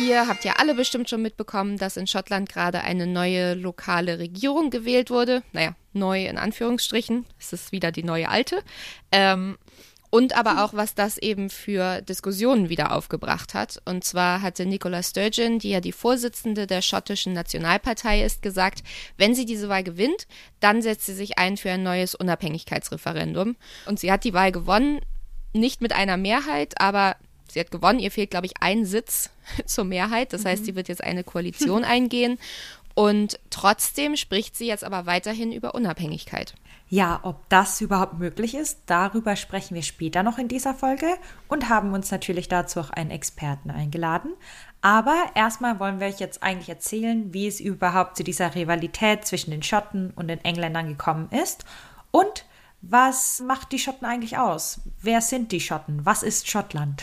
Ihr habt ja alle bestimmt schon mitbekommen, dass in Schottland gerade eine neue lokale Regierung gewählt wurde. Naja, neu in Anführungsstrichen. Es ist wieder die neue alte. Ähm, und aber auch, was das eben für Diskussionen wieder aufgebracht hat. Und zwar hatte Nicola Sturgeon, die ja die Vorsitzende der schottischen Nationalpartei ist, gesagt, wenn sie diese Wahl gewinnt, dann setzt sie sich ein für ein neues Unabhängigkeitsreferendum. Und sie hat die Wahl gewonnen, nicht mit einer Mehrheit, aber sie hat gewonnen. Ihr fehlt, glaube ich, ein Sitz zur Mehrheit. Das heißt, sie wird jetzt eine Koalition eingehen. Und trotzdem spricht sie jetzt aber weiterhin über Unabhängigkeit. Ja, ob das überhaupt möglich ist, darüber sprechen wir später noch in dieser Folge und haben uns natürlich dazu auch einen Experten eingeladen. Aber erstmal wollen wir euch jetzt eigentlich erzählen, wie es überhaupt zu dieser Rivalität zwischen den Schotten und den Engländern gekommen ist und was macht die Schotten eigentlich aus? Wer sind die Schotten? Was ist Schottland?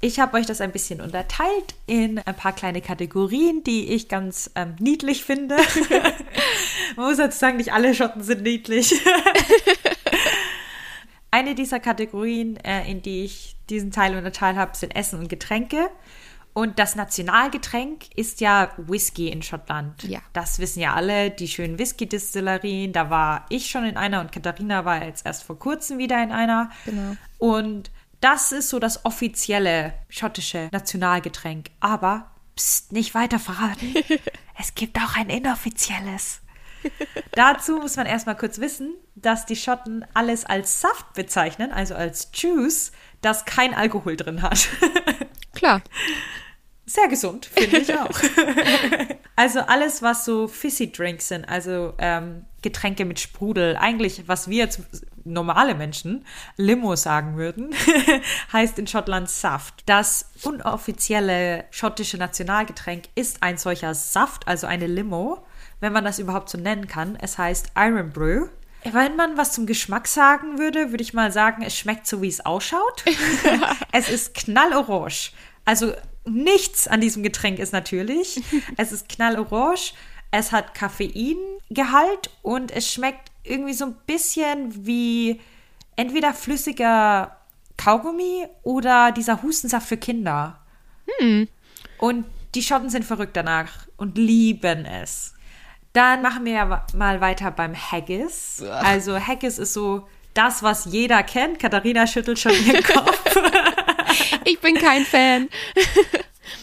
Ich habe euch das ein bisschen unterteilt in ein paar kleine Kategorien, die ich ganz ähm, niedlich finde. Man muss jetzt sagen, nicht alle Schotten sind niedlich. Eine dieser Kategorien, äh, in die ich diesen Teil unterteilt habe, sind Essen und Getränke. Und das Nationalgetränk ist ja Whisky in Schottland. Ja. Das wissen ja alle, die schönen Whisky-Distillerien. Da war ich schon in einer und Katharina war jetzt erst vor kurzem wieder in einer. Genau. Und das ist so das offizielle schottische Nationalgetränk. Aber, pst, nicht weiter verraten. es gibt auch ein inoffizielles. Dazu muss man erstmal kurz wissen, dass die Schotten alles als Saft bezeichnen, also als Juice, das kein Alkohol drin hat. Klar. Sehr gesund, finde ich auch. also alles, was so Fizzy Drinks sind, also ähm, Getränke mit Sprudel, eigentlich, was wir jetzt normale Menschen Limo sagen würden, heißt in Schottland Saft. Das unoffizielle schottische Nationalgetränk ist ein solcher Saft, also eine Limo, wenn man das überhaupt so nennen kann. Es heißt Iron Brew. Wenn man was zum Geschmack sagen würde, würde ich mal sagen, es schmeckt so, wie es ausschaut. es ist knallorange. Also nichts an diesem Getränk ist natürlich. Es ist knallorange. Es hat Koffeingehalt und es schmeckt irgendwie so ein bisschen wie entweder flüssiger Kaugummi oder dieser Hustensaft für Kinder. Hm. Und die Schotten sind verrückt danach und lieben es. Dann machen wir ja mal weiter beim Haggis. Also Haggis ist so das, was jeder kennt. Katharina schüttelt schon ihren Kopf. Ich bin kein Fan.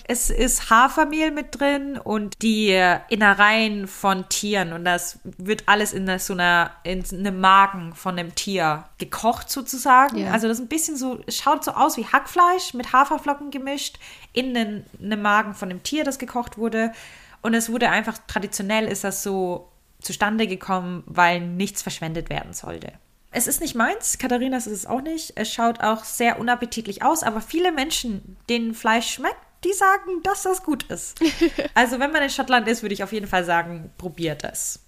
Es ist Hafermehl mit drin und die Innereien von Tieren und das wird alles in so einer in einem Magen von einem Tier gekocht sozusagen. Ja. Also das ist ein bisschen so es schaut so aus wie Hackfleisch mit Haferflocken gemischt in den, einem Magen von einem Tier, das gekocht wurde und es wurde einfach traditionell ist das so zustande gekommen, weil nichts verschwendet werden sollte. Es ist nicht meins, Katharinas ist es auch nicht. Es schaut auch sehr unappetitlich aus, aber viele Menschen, denen Fleisch schmeckt, die sagen, dass das gut ist. Also wenn man in Schottland ist, würde ich auf jeden Fall sagen, probiert es.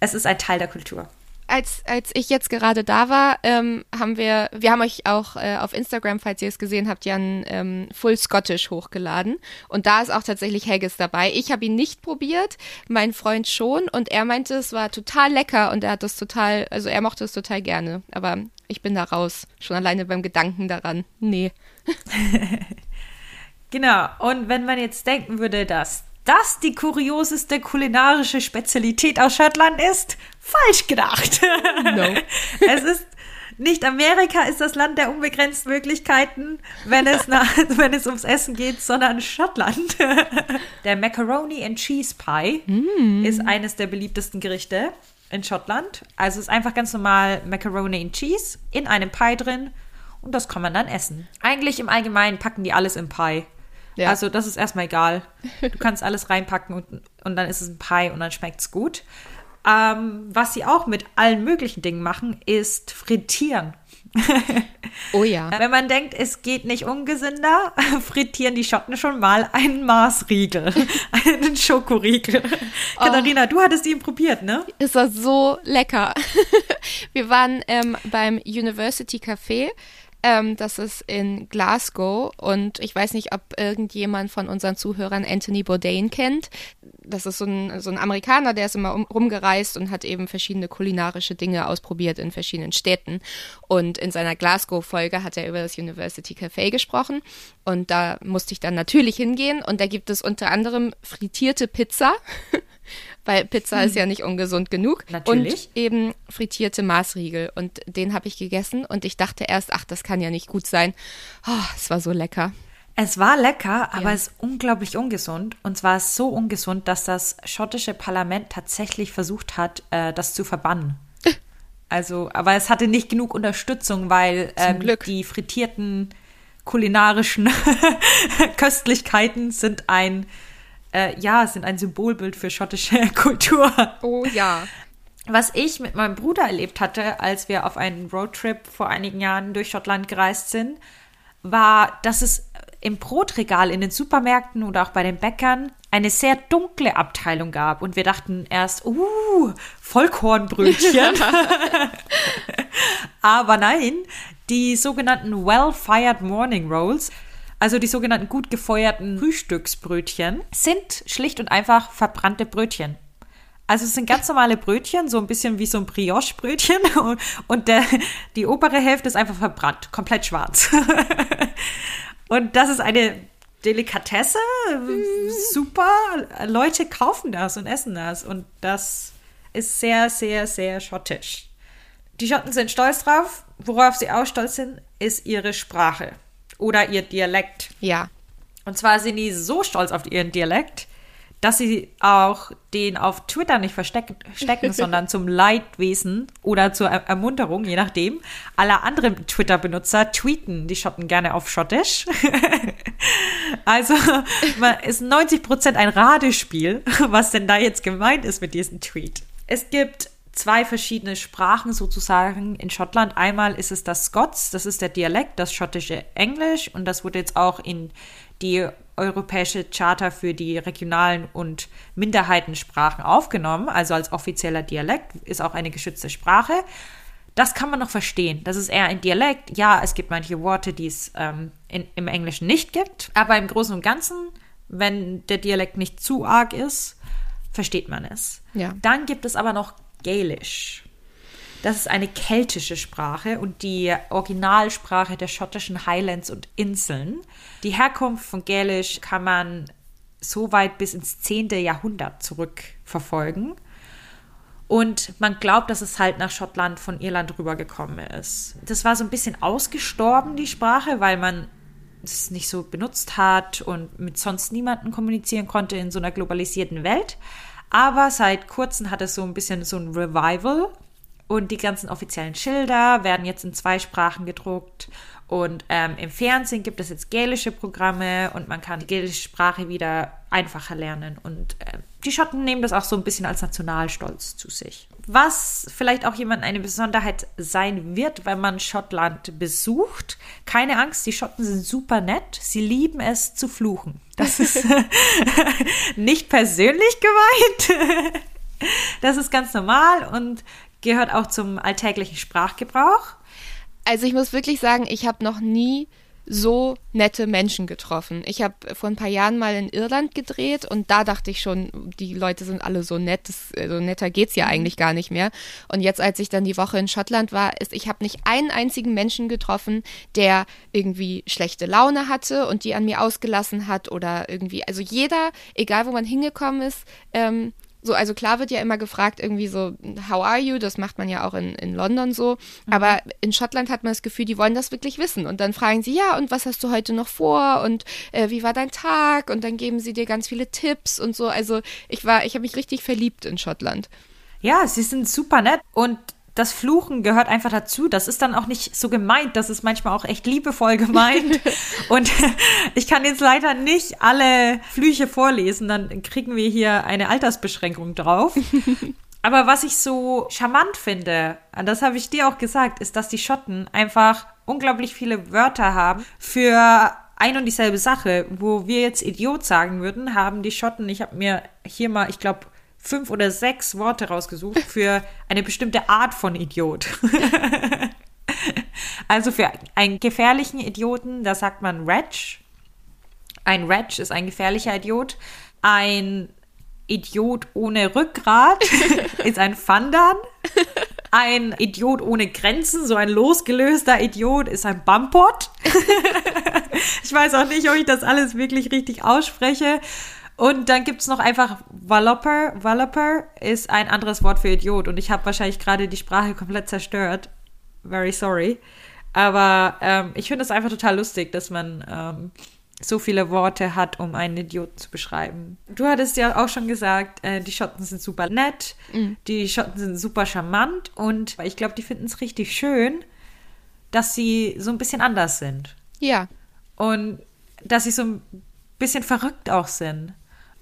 Es ist ein Teil der Kultur. Als, als ich jetzt gerade da war, ähm, haben wir, wir haben euch auch äh, auf Instagram, falls ihr es gesehen habt, ja ein ähm, Full Scottish hochgeladen. Und da ist auch tatsächlich Haggis dabei. Ich habe ihn nicht probiert, mein Freund schon. Und er meinte, es war total lecker und er hat das total, also er mochte es total gerne. Aber ich bin da raus, schon alleine beim Gedanken daran. Nee. Genau. Und wenn man jetzt denken würde, dass das die kurioseste kulinarische Spezialität aus Schottland ist, falsch gedacht. No. es ist nicht Amerika ist das Land der unbegrenzten Möglichkeiten, wenn es, nach, wenn es ums Essen geht, sondern Schottland. Der Macaroni and Cheese Pie ist eines der beliebtesten Gerichte in Schottland. Also es ist einfach ganz normal Macaroni and Cheese in einem Pie drin und das kann man dann essen. Eigentlich im Allgemeinen packen die alles im Pie. Ja. Also das ist erstmal egal. Du kannst alles reinpacken und, und dann ist es ein Pie und dann schmeckt es gut. Ähm, was sie auch mit allen möglichen Dingen machen, ist frittieren. Oh ja. Wenn man denkt, es geht nicht ungesünder, frittieren die Schotten schon mal einen Maßriegel, einen Schokoriegel. Oh. Katharina, du hattest ihn probiert, ne? Es war so lecker. Wir waren ähm, beim University Café. Ähm, das ist in Glasgow und ich weiß nicht, ob irgendjemand von unseren Zuhörern Anthony Bourdain kennt. Das ist so ein, so ein Amerikaner, der ist immer um, rumgereist und hat eben verschiedene kulinarische Dinge ausprobiert in verschiedenen Städten. Und in seiner Glasgow-Folge hat er über das University Café gesprochen und da musste ich dann natürlich hingehen und da gibt es unter anderem frittierte Pizza. weil Pizza ist ja nicht ungesund genug. Natürlich. Und eben frittierte Maßriegel. Und den habe ich gegessen und ich dachte erst, ach, das kann ja nicht gut sein. Oh, es war so lecker. Es war lecker, aber Ja. es ist unglaublich ungesund. Und zwar so ungesund, dass das schottische Parlament tatsächlich versucht hat, äh, das zu verbannen. Also, aber es hatte nicht genug Unterstützung, weil ähm, die frittierten kulinarischen Köstlichkeiten sind ein äh, ja, sind ein Symbolbild für schottische Kultur. Oh ja. Was ich mit meinem Bruder erlebt hatte, als wir auf einen Roadtrip vor einigen Jahren durch Schottland gereist sind, war, dass es im Brotregal in den Supermärkten oder auch bei den Bäckern eine sehr dunkle Abteilung gab. Und wir dachten erst, uh, Vollkornbrötchen. Aber nein, die sogenannten Well-Fired Morning Rolls, also die sogenannten gut gefeuerten Frühstücksbrötchen, sind schlicht und einfach verbrannte Brötchen. Also es sind ganz normale Brötchen, so ein bisschen wie so ein Brioche-Brötchen und, der, die obere Hälfte ist einfach verbrannt, komplett schwarz. und das ist eine Delikatesse, super. Leute kaufen das und essen das und das ist sehr, sehr, sehr schottisch. Die Schotten sind stolz drauf. Worauf sie auch stolz sind, ist ihre Sprache oder ihr Dialekt. Ja. Und zwar sind die so stolz auf ihren Dialekt, dass sie auch den auf Twitter nicht verstecken, stecken, sondern zum Leidwesen oder zur Er- Ermunterung, je nachdem, aller anderen Twitter-Benutzer tweeten die Schotten gerne auf Schottisch. also man ist 90 Prozent ein Radespiel, was denn da jetzt gemeint ist mit diesem Tweet. Es gibt zwei verschiedene Sprachen sozusagen in Schottland. Einmal ist es das Scots, das ist der Dialekt, das schottische Englisch und das wurde jetzt auch in die europäische Charta für die regionalen und Minderheitensprachen aufgenommen, also als offizieller Dialekt, ist auch eine geschützte Sprache. Das kann man noch verstehen. Das ist eher ein Dialekt. Ja, es gibt manche Worte, die es ähm, in, im Englischen nicht gibt, aber im Großen und Ganzen, wenn der Dialekt nicht zu arg ist, versteht man es. Ja. Dann gibt es aber noch Gaelisch. Das ist eine keltische Sprache und die Originalsprache der schottischen Highlands und Inseln. Die Herkunft von Gälisch kann man so weit bis ins 10. Jahrhundert zurückverfolgen. Und man glaubt, dass es halt nach Schottland von Irland rübergekommen ist. Das war so ein bisschen ausgestorben, die Sprache, weil man es nicht so benutzt hat und mit sonst niemandem kommunizieren konnte in so einer globalisierten Welt. Aber seit kurzem hat es so ein bisschen so ein Revival und die ganzen offiziellen Schilder werden jetzt in zwei Sprachen gedruckt. Und ähm, im Fernsehen gibt es jetzt gälische Programme und man kann die gälische Sprache wieder einfacher lernen. Und äh, die Schotten nehmen das auch so ein bisschen als Nationalstolz zu sich. Was vielleicht auch jemand eine Besonderheit sein wird, wenn man Schottland besucht. Keine Angst, die Schotten sind super nett. Sie lieben es zu fluchen. Das ist nicht persönlich gemeint. Das ist ganz normal und gehört auch zum alltäglichen Sprachgebrauch. Also ich muss wirklich sagen, ich habe noch nie so nette Menschen getroffen. Ich habe vor ein paar Jahren mal in Irland gedreht und da dachte ich schon, die Leute sind alle so nett, das, so netter geht's ja eigentlich gar nicht mehr. Und jetzt, als ich dann die Woche in Schottland war, ist, ich habe nicht einen einzigen Menschen getroffen, der irgendwie schlechte Laune hatte und die an mir ausgelassen hat oder irgendwie, also jeder, egal wo man hingekommen ist, ähm, so, also klar wird ja immer gefragt, irgendwie so, how are you? Das macht man ja auch in, in London so. Aber in Schottland hat man das Gefühl, die wollen das wirklich wissen. Und dann fragen sie, ja, und was hast du heute noch vor? Und äh, wie war dein Tag? Und dann geben sie dir ganz viele Tipps und so. Also ich war, ich habe mich richtig verliebt in Schottland. Ja, sie sind super nett und das Fluchen gehört einfach dazu. Das ist dann auch nicht so gemeint. Das ist manchmal auch echt liebevoll gemeint. und ich kann jetzt leider nicht alle Flüche vorlesen. Dann kriegen wir hier eine Altersbeschränkung drauf. Aber was ich so charmant finde, und das habe ich dir auch gesagt, ist, dass die Schotten einfach unglaublich viele Wörter haben für ein und dieselbe Sache. Wo wir jetzt Idiot sagen würden, haben die Schotten, ich habe mir hier mal, ich glaube, fünf oder sechs Worte rausgesucht für eine bestimmte Art von Idiot. also für einen gefährlichen Idioten, da sagt man Wretch. Ein Wretch ist ein gefährlicher Idiot. Ein Idiot ohne Rückgrat ist ein Fandern. Ein Idiot ohne Grenzen, so ein losgelöster Idiot, ist ein Bumpot. ich weiß auch nicht, ob ich das alles wirklich richtig ausspreche. Und dann gibt es noch einfach Walloper. Walloper ist ein anderes Wort für Idiot. Und ich habe wahrscheinlich gerade die Sprache komplett zerstört. Very sorry. Aber ähm, ich finde es einfach total lustig, dass man ähm, so viele Worte hat, um einen Idioten zu beschreiben. Du hattest ja auch schon gesagt, äh, die Schotten sind super nett, mhm. die Schotten sind super charmant und ich glaube, die finden es richtig schön, dass sie so ein bisschen anders sind. Ja. Und dass sie so ein bisschen verrückt auch sind.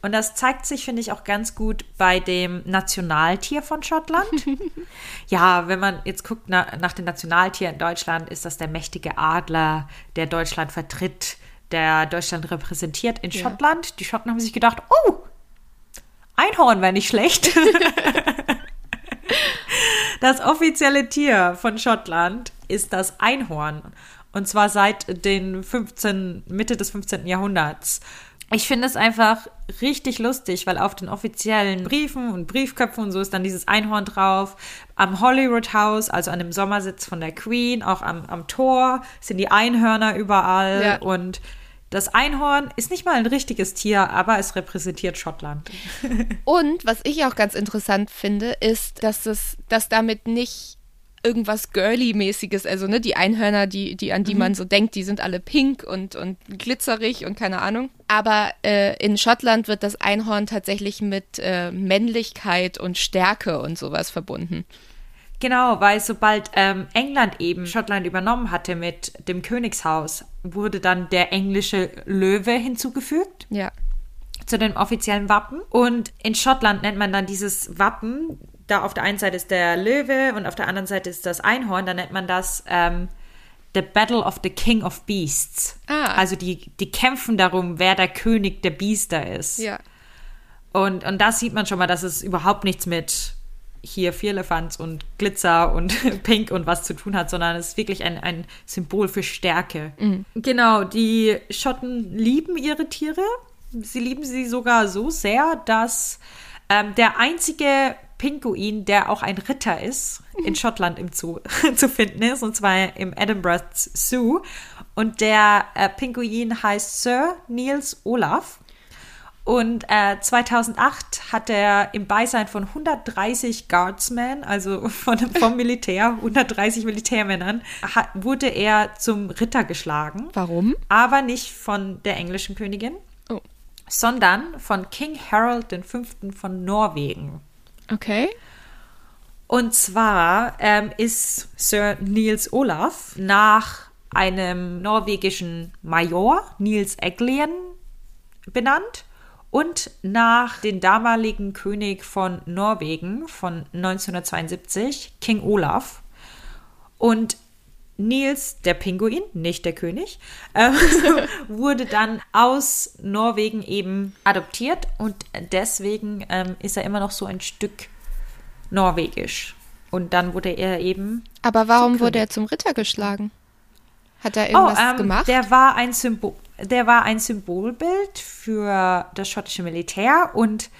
Und das zeigt sich, finde ich, auch ganz gut bei dem Nationaltier von Schottland. ja, wenn man jetzt guckt na, nach dem Nationaltier in Deutschland, ist das der mächtige Adler, der Deutschland vertritt der Deutschland repräsentiert in ja. Schottland. Die Schotten haben sich gedacht, oh, Einhorn wäre nicht schlecht. das offizielle Tier von Schottland ist das Einhorn. Und zwar seit den 15, Mitte des 15. Jahrhunderts. Ich finde es einfach richtig lustig, weil auf den offiziellen Briefen und Briefköpfen und so ist dann dieses Einhorn drauf. Am Hollywood House, also an dem Sommersitz von der Queen, auch am, am Tor sind die Einhörner überall. Ja. Und das Einhorn ist nicht mal ein richtiges Tier, aber es repräsentiert Schottland. und was ich auch ganz interessant finde, ist, dass es, dass damit nicht irgendwas Girly-mäßiges. Also, ne, die Einhörner, die, die, an die mhm. man so denkt, die sind alle pink und, und glitzerig und keine Ahnung. Aber äh, in Schottland wird das Einhorn tatsächlich mit äh, Männlichkeit und Stärke und sowas verbunden. Genau, weil sobald ähm, England eben Schottland übernommen hatte mit dem Königshaus, wurde dann der englische Löwe hinzugefügt. Ja. Zu dem offiziellen Wappen. Und in Schottland nennt man dann dieses Wappen da auf der einen Seite ist der Löwe und auf der anderen Seite ist das Einhorn, dann nennt man das ähm, The Battle of the King of Beasts. Ah. Also die, die kämpfen darum, wer der König der Biester ist. Ja. Und, und da sieht man schon mal, dass es überhaupt nichts mit hier Vierlefanz und Glitzer und Pink und was zu tun hat, sondern es ist wirklich ein, ein Symbol für Stärke. Mhm. Genau, die Schotten lieben ihre Tiere. Sie lieben sie sogar so sehr, dass ähm, der einzige Pinguin, der auch ein Ritter ist, in Schottland im Zoo zu finden ist, und zwar im Edinburgh Zoo. Und der äh, Pinguin heißt Sir Niels Olaf. Und äh, 2008 hat er im Beisein von 130 Guardsmen, also von, vom Militär, 130 Militärmännern, hat, wurde er zum Ritter geschlagen. Warum? Aber nicht von der englischen Königin. Sondern von King Harold V. von Norwegen. Okay. Und zwar ähm, ist Sir Niels Olaf nach einem norwegischen Major, Niels Eglen, benannt und nach dem damaligen König von Norwegen von 1972, King Olaf. Und Nils, der Pinguin, nicht der König, äh, wurde dann aus Norwegen eben adoptiert und deswegen ähm, ist er immer noch so ein Stück norwegisch. Und dann wurde er eben. Aber warum wurde er zum Ritter geschlagen? Hat er irgendwas oh, ähm, gemacht? Der war ein Symbol, der war ein Symbolbild für das schottische Militär und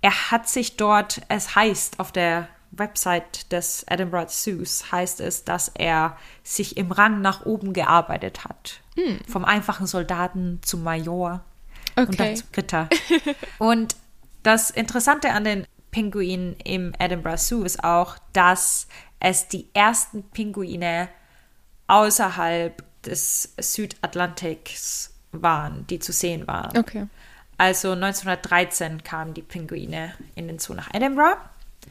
er hat sich dort, es heißt auf der Website des Edinburgh Zoos heißt es, dass er sich im Rang nach oben gearbeitet hat. Hm. Vom einfachen Soldaten zum Major okay. und dann zum Ritter. und das Interessante an den Pinguinen im Edinburgh Zoo ist auch, dass es die ersten Pinguine außerhalb des Südatlantiks waren, die zu sehen waren. Okay. Also 1913 kamen die Pinguine in den Zoo nach Edinburgh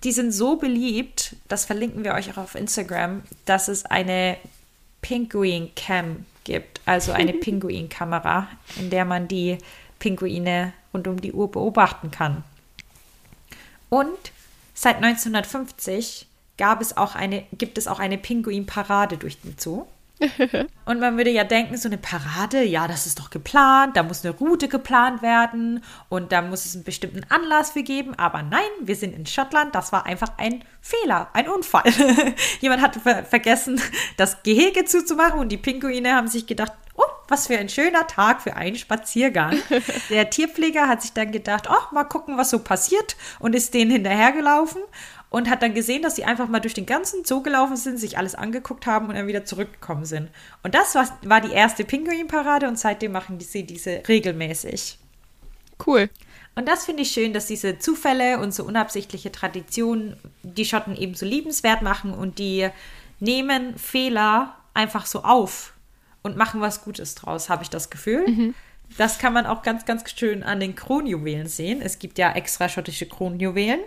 die sind so beliebt, das verlinken wir euch auch auf Instagram, dass es eine Pinguin Cam gibt, also eine Pinguin-Kamera, in der man die Pinguine rund um die Uhr beobachten kann. Und Seit 1950 gab es auch eine, gibt es auch eine Pinguinparade durch den Zoo. Und man würde ja denken, so eine Parade, ja, das ist doch geplant, da muss eine Route geplant werden und da muss es einen bestimmten Anlass für geben. Aber nein, wir sind in Schottland, das war einfach ein Fehler, ein Unfall. Jemand hat ver vergessen, das Gehege zuzumachen und die Pinguine haben sich gedacht, oh, was für ein schöner Tag für einen Spaziergang. Der Tierpfleger hat sich dann gedacht, oh, mal gucken, was so passiert und ist denen hinterhergelaufen und hat dann gesehen, dass sie einfach mal durch den ganzen Zoo gelaufen sind, sich alles angeguckt haben und dann wieder zurückgekommen sind. Und das war, war die erste Pinguinparade und seitdem machen sie diese regelmäßig. Cool. Und das finde ich schön, dass diese Zufälle und so unabsichtliche Traditionen die Schotten eben so liebenswert machen und die nehmen Fehler einfach so auf und machen was Gutes draus, habe ich das Gefühl. Mhm. Das kann man auch ganz, ganz schön an den Kronjuwelen sehen. Es gibt ja extra schottische Kronjuwelen.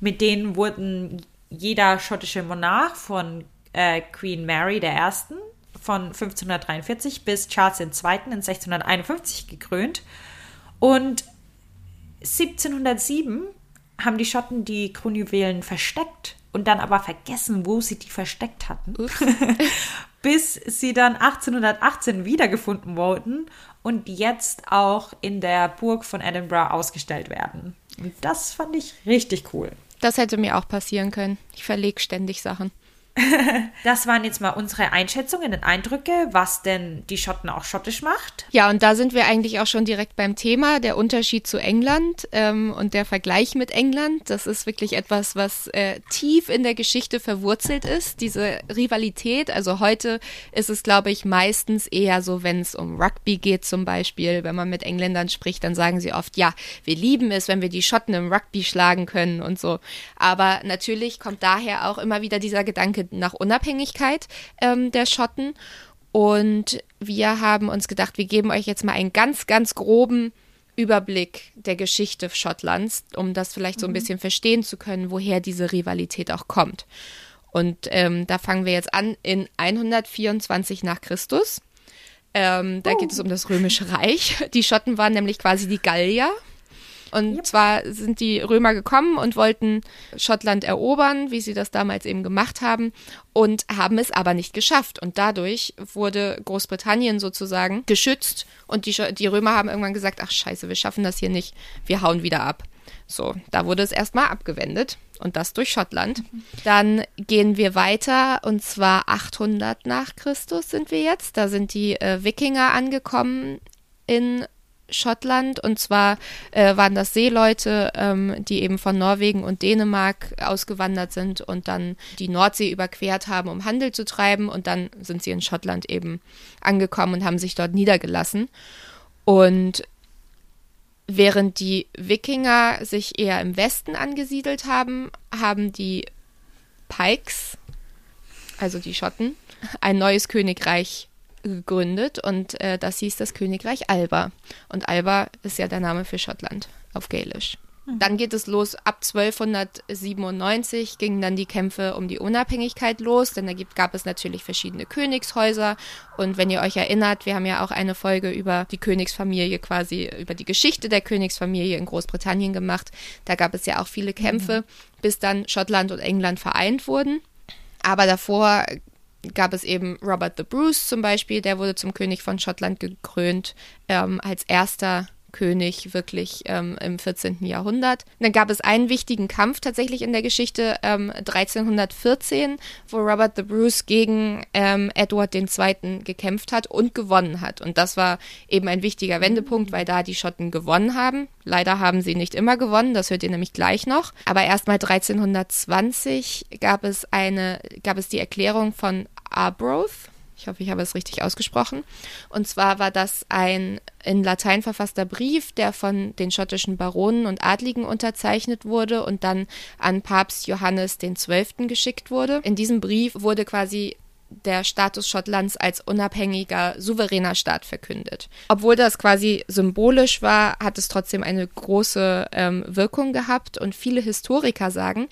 Mit denen wurden jeder schottische Monarch von äh, Queen Mary I. von 1543 bis Charles II. in 1651 gekrönt. Und 1707 haben die Schotten die Kronjuwelen versteckt und dann aber vergessen, wo sie die versteckt hatten. bis sie dann 1818 wiedergefunden wurden und jetzt auch in der Burg von Edinburgh ausgestellt werden. Und das fand ich richtig cool. Das hätte mir auch passieren können. Ich verlege ständig Sachen. das waren jetzt mal unsere Einschätzungen und Eindrücke, was denn die Schotten auch schottisch macht. Ja, und da sind wir eigentlich auch schon direkt beim Thema, der Unterschied zu England ähm, und der Vergleich mit England. Das ist wirklich etwas, was äh, tief in der Geschichte verwurzelt ist, diese Rivalität. Also heute ist es, glaube ich, meistens eher so, wenn es um Rugby geht zum Beispiel. Wenn man mit Engländern spricht, dann sagen sie oft, ja, wir lieben es, wenn wir die Schotten im Rugby schlagen können und so. Aber natürlich kommt daher auch immer wieder dieser Gedanke, nach Unabhängigkeit ähm, der Schotten. Und wir haben uns gedacht, wir geben euch jetzt mal einen ganz, ganz groben Überblick der Geschichte Schottlands, um das vielleicht so ein mhm. bisschen verstehen zu können, woher diese Rivalität auch kommt. Und ähm, da fangen wir jetzt an in 124 nach Christus. Ähm, da oh. geht es um das Römische Reich. Die Schotten waren nämlich quasi die Gallier und yep. zwar sind die Römer gekommen und wollten Schottland erobern, wie sie das damals eben gemacht haben, und haben es aber nicht geschafft. Und dadurch wurde Großbritannien sozusagen geschützt und die, die Römer haben irgendwann gesagt, ach scheiße, wir schaffen das hier nicht, wir hauen wieder ab. So, da wurde es erstmal abgewendet und das durch Schottland. Dann gehen wir weiter und zwar 800 nach Christus sind wir jetzt. Da sind die äh, Wikinger angekommen in Schottland. Und zwar äh, waren das Seeleute, ähm, die eben von Norwegen und Dänemark ausgewandert sind und dann die Nordsee überquert haben, um Handel zu treiben. Und dann sind sie in Schottland eben angekommen und haben sich dort niedergelassen. Und während die Wikinger sich eher im Westen angesiedelt haben, haben die Pikes, also die Schotten, ein neues Königreich gegründet und äh, das hieß das Königreich Alba. Und Alba ist ja der Name für Schottland auf Gälisch. Mhm. Dann geht es los, ab 1297 gingen dann die Kämpfe um die Unabhängigkeit los, denn da gibt, gab es natürlich verschiedene Königshäuser. Und wenn ihr euch erinnert, wir haben ja auch eine Folge über die Königsfamilie quasi, über die Geschichte der Königsfamilie in Großbritannien gemacht. Da gab es ja auch viele Kämpfe, mhm. bis dann Schottland und England vereint wurden. Aber davor gab es eben Robert the Bruce zum Beispiel, der wurde zum König von Schottland gekrönt, ähm, als erster König wirklich ähm, im 14. Jahrhundert. Dann gab es einen wichtigen Kampf tatsächlich in der Geschichte ähm, 1314, wo Robert the Bruce gegen ähm, Edward II. gekämpft hat und gewonnen hat. Und das war eben ein wichtiger Wendepunkt, weil da die Schotten gewonnen haben. Leider haben sie nicht immer gewonnen, das hört ihr nämlich gleich noch. Aber erstmal 1320 gab es eine, gab es die Erklärung von Arbroath ich hoffe, ich habe es richtig ausgesprochen. Und zwar war das ein in Latein verfasster Brief, der von den schottischen Baronen und Adligen unterzeichnet wurde und dann an Papst Johannes XII. geschickt wurde. In diesem Brief wurde quasi der Status Schottlands als unabhängiger, souveräner Staat verkündet. Obwohl das quasi symbolisch war, hat es trotzdem eine große ähm, Wirkung gehabt und viele Historiker sagen,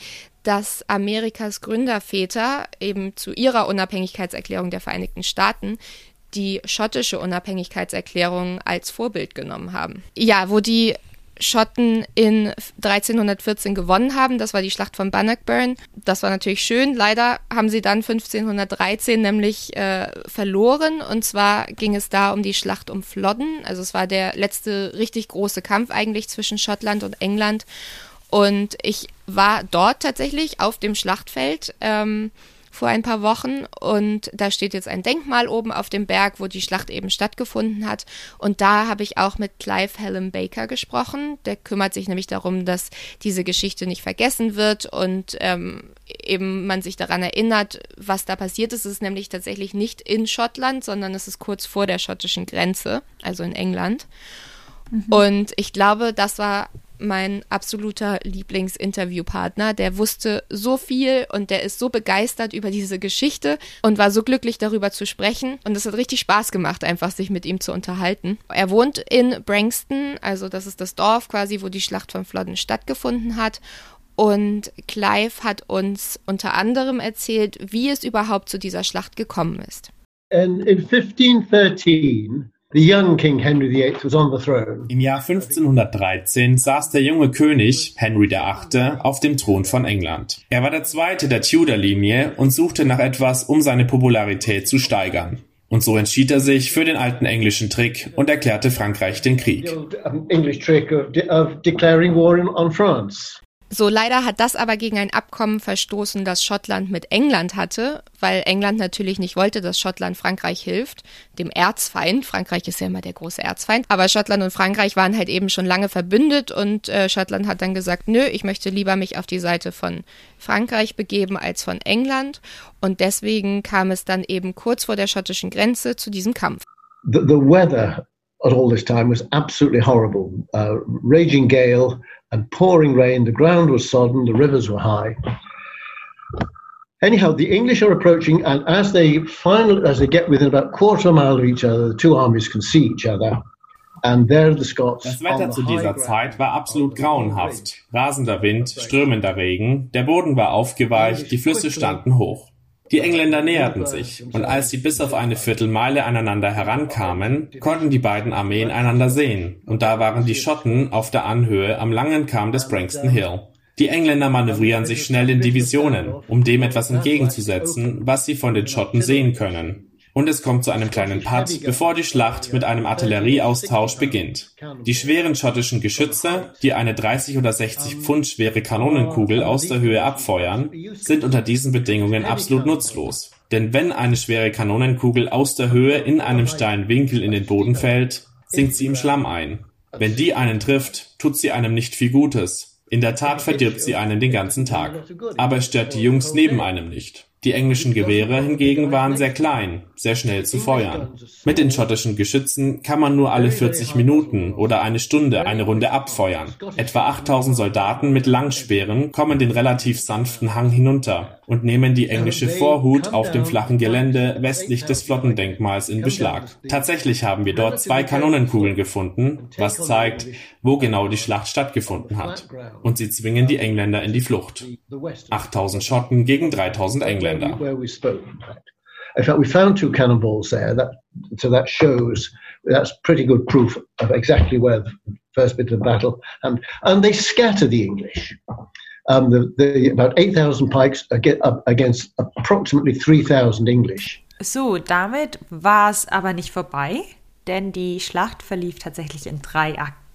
dass Amerikas Gründerväter eben zu ihrer Unabhängigkeitserklärung der Vereinigten Staaten die schottische Unabhängigkeitserklärung als Vorbild genommen haben. Ja, wo die Schotten in 1314 gewonnen haben. Das war die Schlacht von Bannockburn. Das war natürlich schön. Leider haben sie dann 1513 nämlich äh, verloren. Und zwar ging es da um die Schlacht um Flodden. Also es war der letzte richtig große Kampf eigentlich zwischen Schottland und England. Und ich war dort tatsächlich auf dem Schlachtfeld. Ähm, vor ein paar Wochen und da steht jetzt ein Denkmal oben auf dem Berg, wo die Schlacht eben stattgefunden hat. Und da habe ich auch mit Clive Helen Baker gesprochen. Der kümmert sich nämlich darum, dass diese Geschichte nicht vergessen wird und ähm, eben man sich daran erinnert, was da passiert ist. Es ist nämlich tatsächlich nicht in Schottland, sondern es ist kurz vor der schottischen Grenze, also in England. Mhm. Und ich glaube, das war mein absoluter Lieblingsinterviewpartner. Der wusste so viel und der ist so begeistert über diese Geschichte und war so glücklich darüber zu sprechen. Und es hat richtig Spaß gemacht, einfach sich mit ihm zu unterhalten. Er wohnt in Branxton, also das ist das Dorf quasi, wo die Schlacht von Flodden stattgefunden hat. Und Clive hat uns unter anderem erzählt, wie es überhaupt zu dieser Schlacht gekommen ist. And in 1513 im Jahr 1513 saß der junge König Henry VIII. auf dem Thron von England. Er war der zweite der Tudor-Linie und suchte nach etwas, um seine Popularität zu steigern. Und so entschied er sich für den alten englischen Trick und erklärte Frankreich den Krieg. So, leider hat das aber gegen ein Abkommen verstoßen, das Schottland mit England hatte, weil England natürlich nicht wollte, dass Schottland Frankreich hilft, dem Erzfeind. Frankreich ist ja immer der große Erzfeind. Aber Schottland und Frankreich waren halt eben schon lange verbündet und äh, Schottland hat dann gesagt, nö, ich möchte lieber mich auf die Seite von Frankreich begeben als von England. Und deswegen kam es dann eben kurz vor der schottischen Grenze zu diesem Kampf. The, the weather at all this time was absolutely horrible. Uh, raging gale and pouring rain. The ground was sodden, the rivers were high. Anyhow, the English are approaching, and as they finally, as they get within about a quarter of a mile of each other, the two armies can see each other. And there the Scots das Wetter zu dieser Zeit war absolut grauenhaft. Rasender Wind, strömender Regen, der Boden war aufgeweicht, die Flüsse standen hoch. Die Engländer näherten sich, und als sie bis auf eine Viertelmeile aneinander herankamen, konnten die beiden Armeen einander sehen, und da waren die Schotten auf der Anhöhe am langen Kamm des Brankston Hill. Die Engländer manövrieren sich schnell in Divisionen, um dem etwas entgegenzusetzen, was sie von den Schotten sehen können und es kommt zu einem kleinen Putt, bevor die Schlacht mit einem Artillerieaustausch beginnt. Die schweren schottischen Geschütze, die eine 30 oder 60 Pfund schwere Kanonenkugel aus der Höhe abfeuern, sind unter diesen Bedingungen absolut nutzlos. Denn wenn eine schwere Kanonenkugel aus der Höhe in einem steilen Winkel in den Boden fällt, sinkt sie im Schlamm ein. Wenn die einen trifft, tut sie einem nicht viel Gutes. In der Tat verdirbt sie einen den ganzen Tag. Aber es stört die Jungs neben einem nicht. Die englischen Gewehre hingegen waren sehr klein, sehr schnell zu feuern. Mit den schottischen Geschützen kann man nur alle 40 Minuten oder eine Stunde eine Runde abfeuern. Etwa 8000 Soldaten mit Langspeeren kommen den relativ sanften Hang hinunter und nehmen die englische Vorhut auf dem flachen Gelände westlich des Flottendenkmals in Beschlag. Tatsächlich haben wir dort zwei Kanonenkugeln gefunden, was zeigt, wo genau die Schlacht stattgefunden hat. Und sie zwingen die Engländer in die Flucht. 8000 Schotten gegen 3000 Engländer. Engländer. Where we spoke, in fact. In fact, we found two cannonballs there. That, so that shows that's pretty good proof of exactly where the first bit of the battle. And, and they scatter the English. Um, the, the, about 8,000 pikes against approximately 3,000 English. So, damit war es aber nicht vorbei, denn die Schlacht verlief tatsächlich in drei Akten.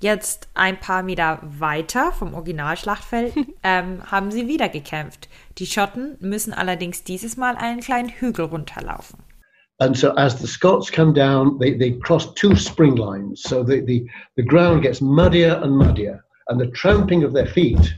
Jetzt ein paar Meter weiter vom Originalschlachtfeld ähm, haben sie wieder gekämpft. Die Schotten müssen allerdings dieses Mal einen kleinen Hügel runterlaufen. And so as the Scots come down, they, they cross two spring lines. So the, the, the ground gets muddier and muddier. And the tramping of their feet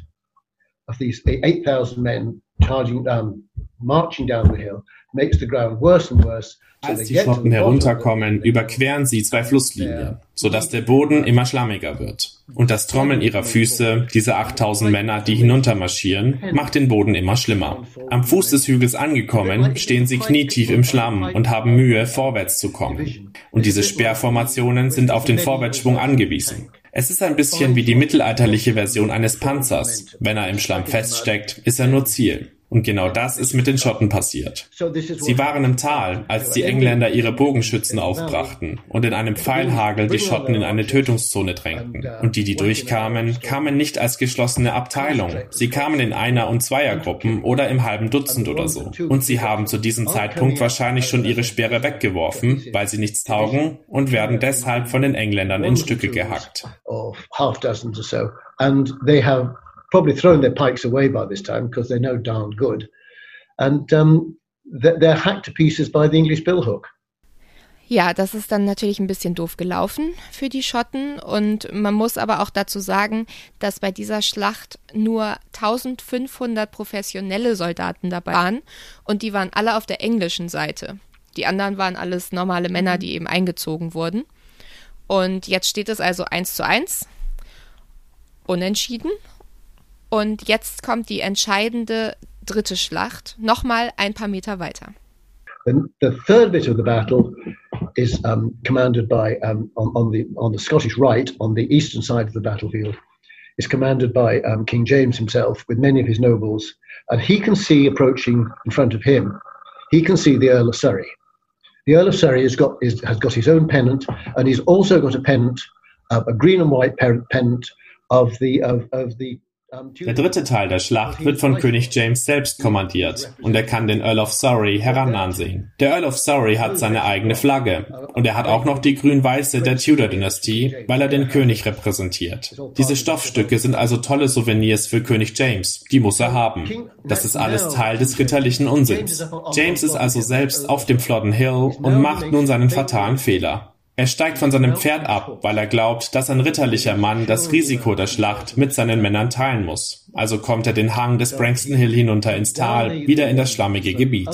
of these 8,000 men charging down, marching down the hill, makes the ground worse and worse. Als die Flotten herunterkommen, überqueren sie zwei Flusslinien, sodass der Boden immer schlammiger wird. Und das Trommeln ihrer Füße, diese 8000 Männer, die hinuntermarschieren, macht den Boden immer schlimmer. Am Fuß des Hügels angekommen, stehen sie knietief im Schlamm und haben Mühe, vorwärts zu kommen. Und diese Speerformationen sind auf den Vorwärtsschwung angewiesen. Es ist ein bisschen wie die mittelalterliche Version eines Panzers. Wenn er im Schlamm feststeckt, ist er nur Ziel. Und genau das ist mit den Schotten passiert. Sie waren im Tal, als die Engländer ihre Bogenschützen aufbrachten und in einem Pfeilhagel die Schotten in eine Tötungszone drängten. Und die, die durchkamen, kamen nicht als geschlossene Abteilung. Sie kamen in Einer- und Zweiergruppen oder im halben Dutzend oder so. Und sie haben zu diesem Zeitpunkt wahrscheinlich schon ihre Speere weggeworfen, weil sie nichts taugen und werden deshalb von den Engländern in Stücke gehackt. Probably thrown their pikes away by this time because they're no darn good. And um, they're hacked to pieces by the English billhook. Ja, das ist dann natürlich ein bisschen doof gelaufen für die Schotten und man muss aber auch dazu sagen, dass bei dieser Schlacht nur 1500 professionelle Soldaten dabei waren und die waren alle auf der englischen Seite. Die anderen waren alles normale Männer, die eben eingezogen wurden. Und jetzt steht es also 1 zu 1, unentschieden und jetzt kommt die entscheidende dritte Schlacht, nochmal ein paar Meter weiter. The, the third bit of the battle is um, commanded by um, on, on, the on the Scottish right, on the eastern side of the battlefield, is commanded by um, King James himself with many of his nobles, and he can see approaching in front of him. He can see the Earl of Surrey. The Earl of Surrey has got is, has got his own pennant, and he's also got a pennant, uh, a green and white pennant of the of, of the Der dritte Teil der Schlacht wird von König James selbst kommandiert und er kann den Earl of Surrey heranan sehen. Der Earl of Surrey hat seine eigene Flagge und er hat auch noch die grün-weiße der Tudor-Dynastie, weil er den König repräsentiert. Diese Stoffstücke sind also tolle Souvenirs für König James. Die muss er haben. Das ist alles Teil des ritterlichen Unsinns. James ist also selbst auf dem Flodden Hill und macht nun seinen fatalen Fehler. Er steigt von seinem Pferd ab, weil er glaubt, dass ein ritterlicher Mann das Risiko der Schlacht mit seinen Männern teilen muss. Also kommt er den Hang des Brankston Hill hinunter ins Tal, wieder in das schlammige Gebiet.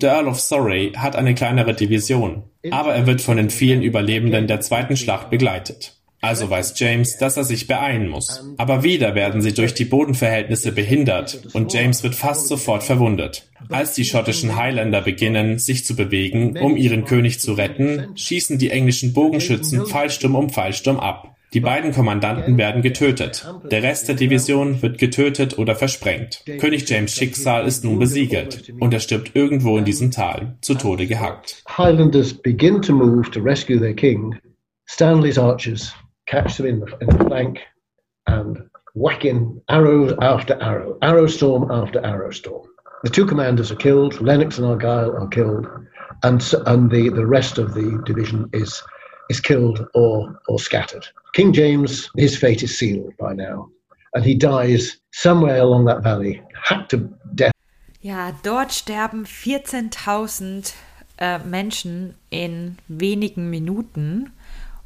Der Earl of Surrey hat eine kleinere Division, aber er wird von den vielen Überlebenden der zweiten Schlacht begleitet. Also weiß James, dass er sich beeilen muss. Aber wieder werden sie durch die Bodenverhältnisse behindert und James wird fast sofort verwundet. Als die schottischen Highlander beginnen, sich zu bewegen, um ihren König zu retten, schießen die englischen Bogenschützen Pfeilsturm um Pfeilsturm ab. Die beiden Kommandanten werden getötet. Der Rest der Division wird getötet oder versprengt. König James Schicksal ist nun besiegelt und er stirbt irgendwo in diesem Tal, zu Tode gehackt. Highlanders begin to move to rescue their king. Stanley's archers catch them in the, in the flank and whack in arrows after arrow, arrow storm after arrow storm. The two commanders are killed, Lennox and Argyle are killed, and, and the, the rest of the division is, is killed or, or scattered. King James, his fate is sealed by now, and he dies somewhere along that valley, hacked to death. Ja, dort sterben 14.000 äh, Menschen in wenigen Minuten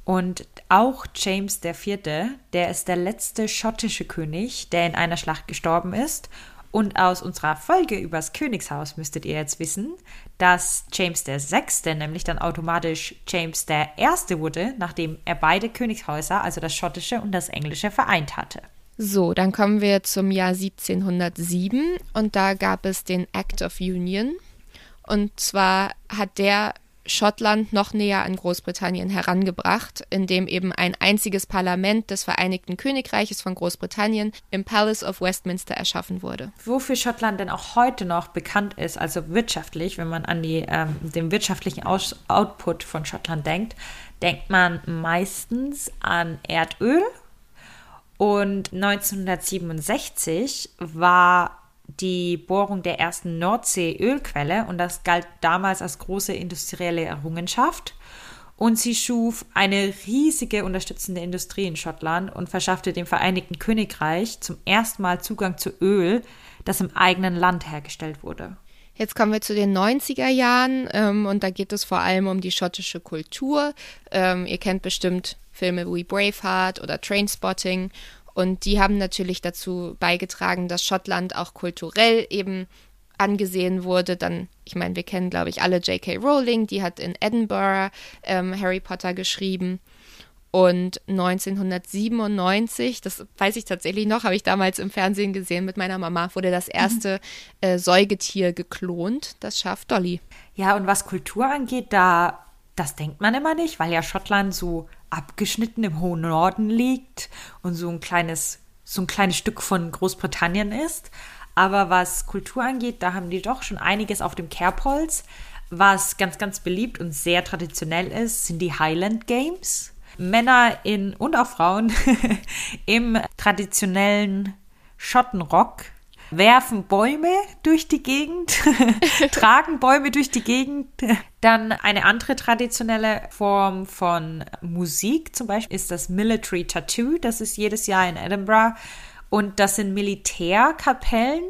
Und auch James IV., der ist der letzte schottische König, der in einer Schlacht gestorben ist. Und aus unserer Folge übers Königshaus müsstet ihr jetzt wissen, dass James VI. nämlich dann automatisch James I. wurde, nachdem er beide Königshäuser, also das schottische und das englische, vereint hatte. So, dann kommen wir zum Jahr 1707 und da gab es den Act of Union. Und zwar hat der Schottland noch näher an Großbritannien herangebracht, indem eben ein einziges Parlament des Vereinigten Königreiches von Großbritannien im Palace of Westminster erschaffen wurde. Wofür Schottland denn auch heute noch bekannt ist, also wirtschaftlich, wenn man an die, ähm, den wirtschaftlichen Aus Output von Schottland denkt, denkt man meistens an Erdöl. Und 1967 war die Bohrung der ersten Nordsee-Ölquelle und das galt damals als große industrielle Errungenschaft. Und sie schuf eine riesige unterstützende Industrie in Schottland und verschaffte dem Vereinigten Königreich zum ersten Mal Zugang zu Öl, das im eigenen Land hergestellt wurde. Jetzt kommen wir zu den 90er Jahren ähm, und da geht es vor allem um die schottische Kultur. Ähm, ihr kennt bestimmt Filme wie Braveheart oder Trainspotting und die haben natürlich dazu beigetragen, dass Schottland auch kulturell eben angesehen wurde. Dann, ich meine, wir kennen, glaube ich, alle J.K. Rowling, die hat in Edinburgh ähm, Harry Potter geschrieben. Und 1997, das weiß ich tatsächlich noch, habe ich damals im Fernsehen gesehen mit meiner Mama, wurde das mhm. erste äh, Säugetier geklont, das Schaf Dolly. Ja, und was Kultur angeht, da, das denkt man immer nicht, weil ja Schottland so abgeschnitten im hohen Norden liegt und so ein kleines, so ein kleines Stück von Großbritannien ist. Aber was Kultur angeht, da haben die doch schon einiges auf dem Kerbholz. Was ganz, ganz beliebt und sehr traditionell ist, sind die Highland Games. Männer in und auch Frauen im traditionellen Schottenrock werfen Bäume durch die Gegend, tragen Bäume durch die Gegend. Dann eine andere traditionelle Form von Musik zum Beispiel ist das Military Tattoo. Das ist jedes Jahr in Edinburgh. Und das sind Militärkapellen,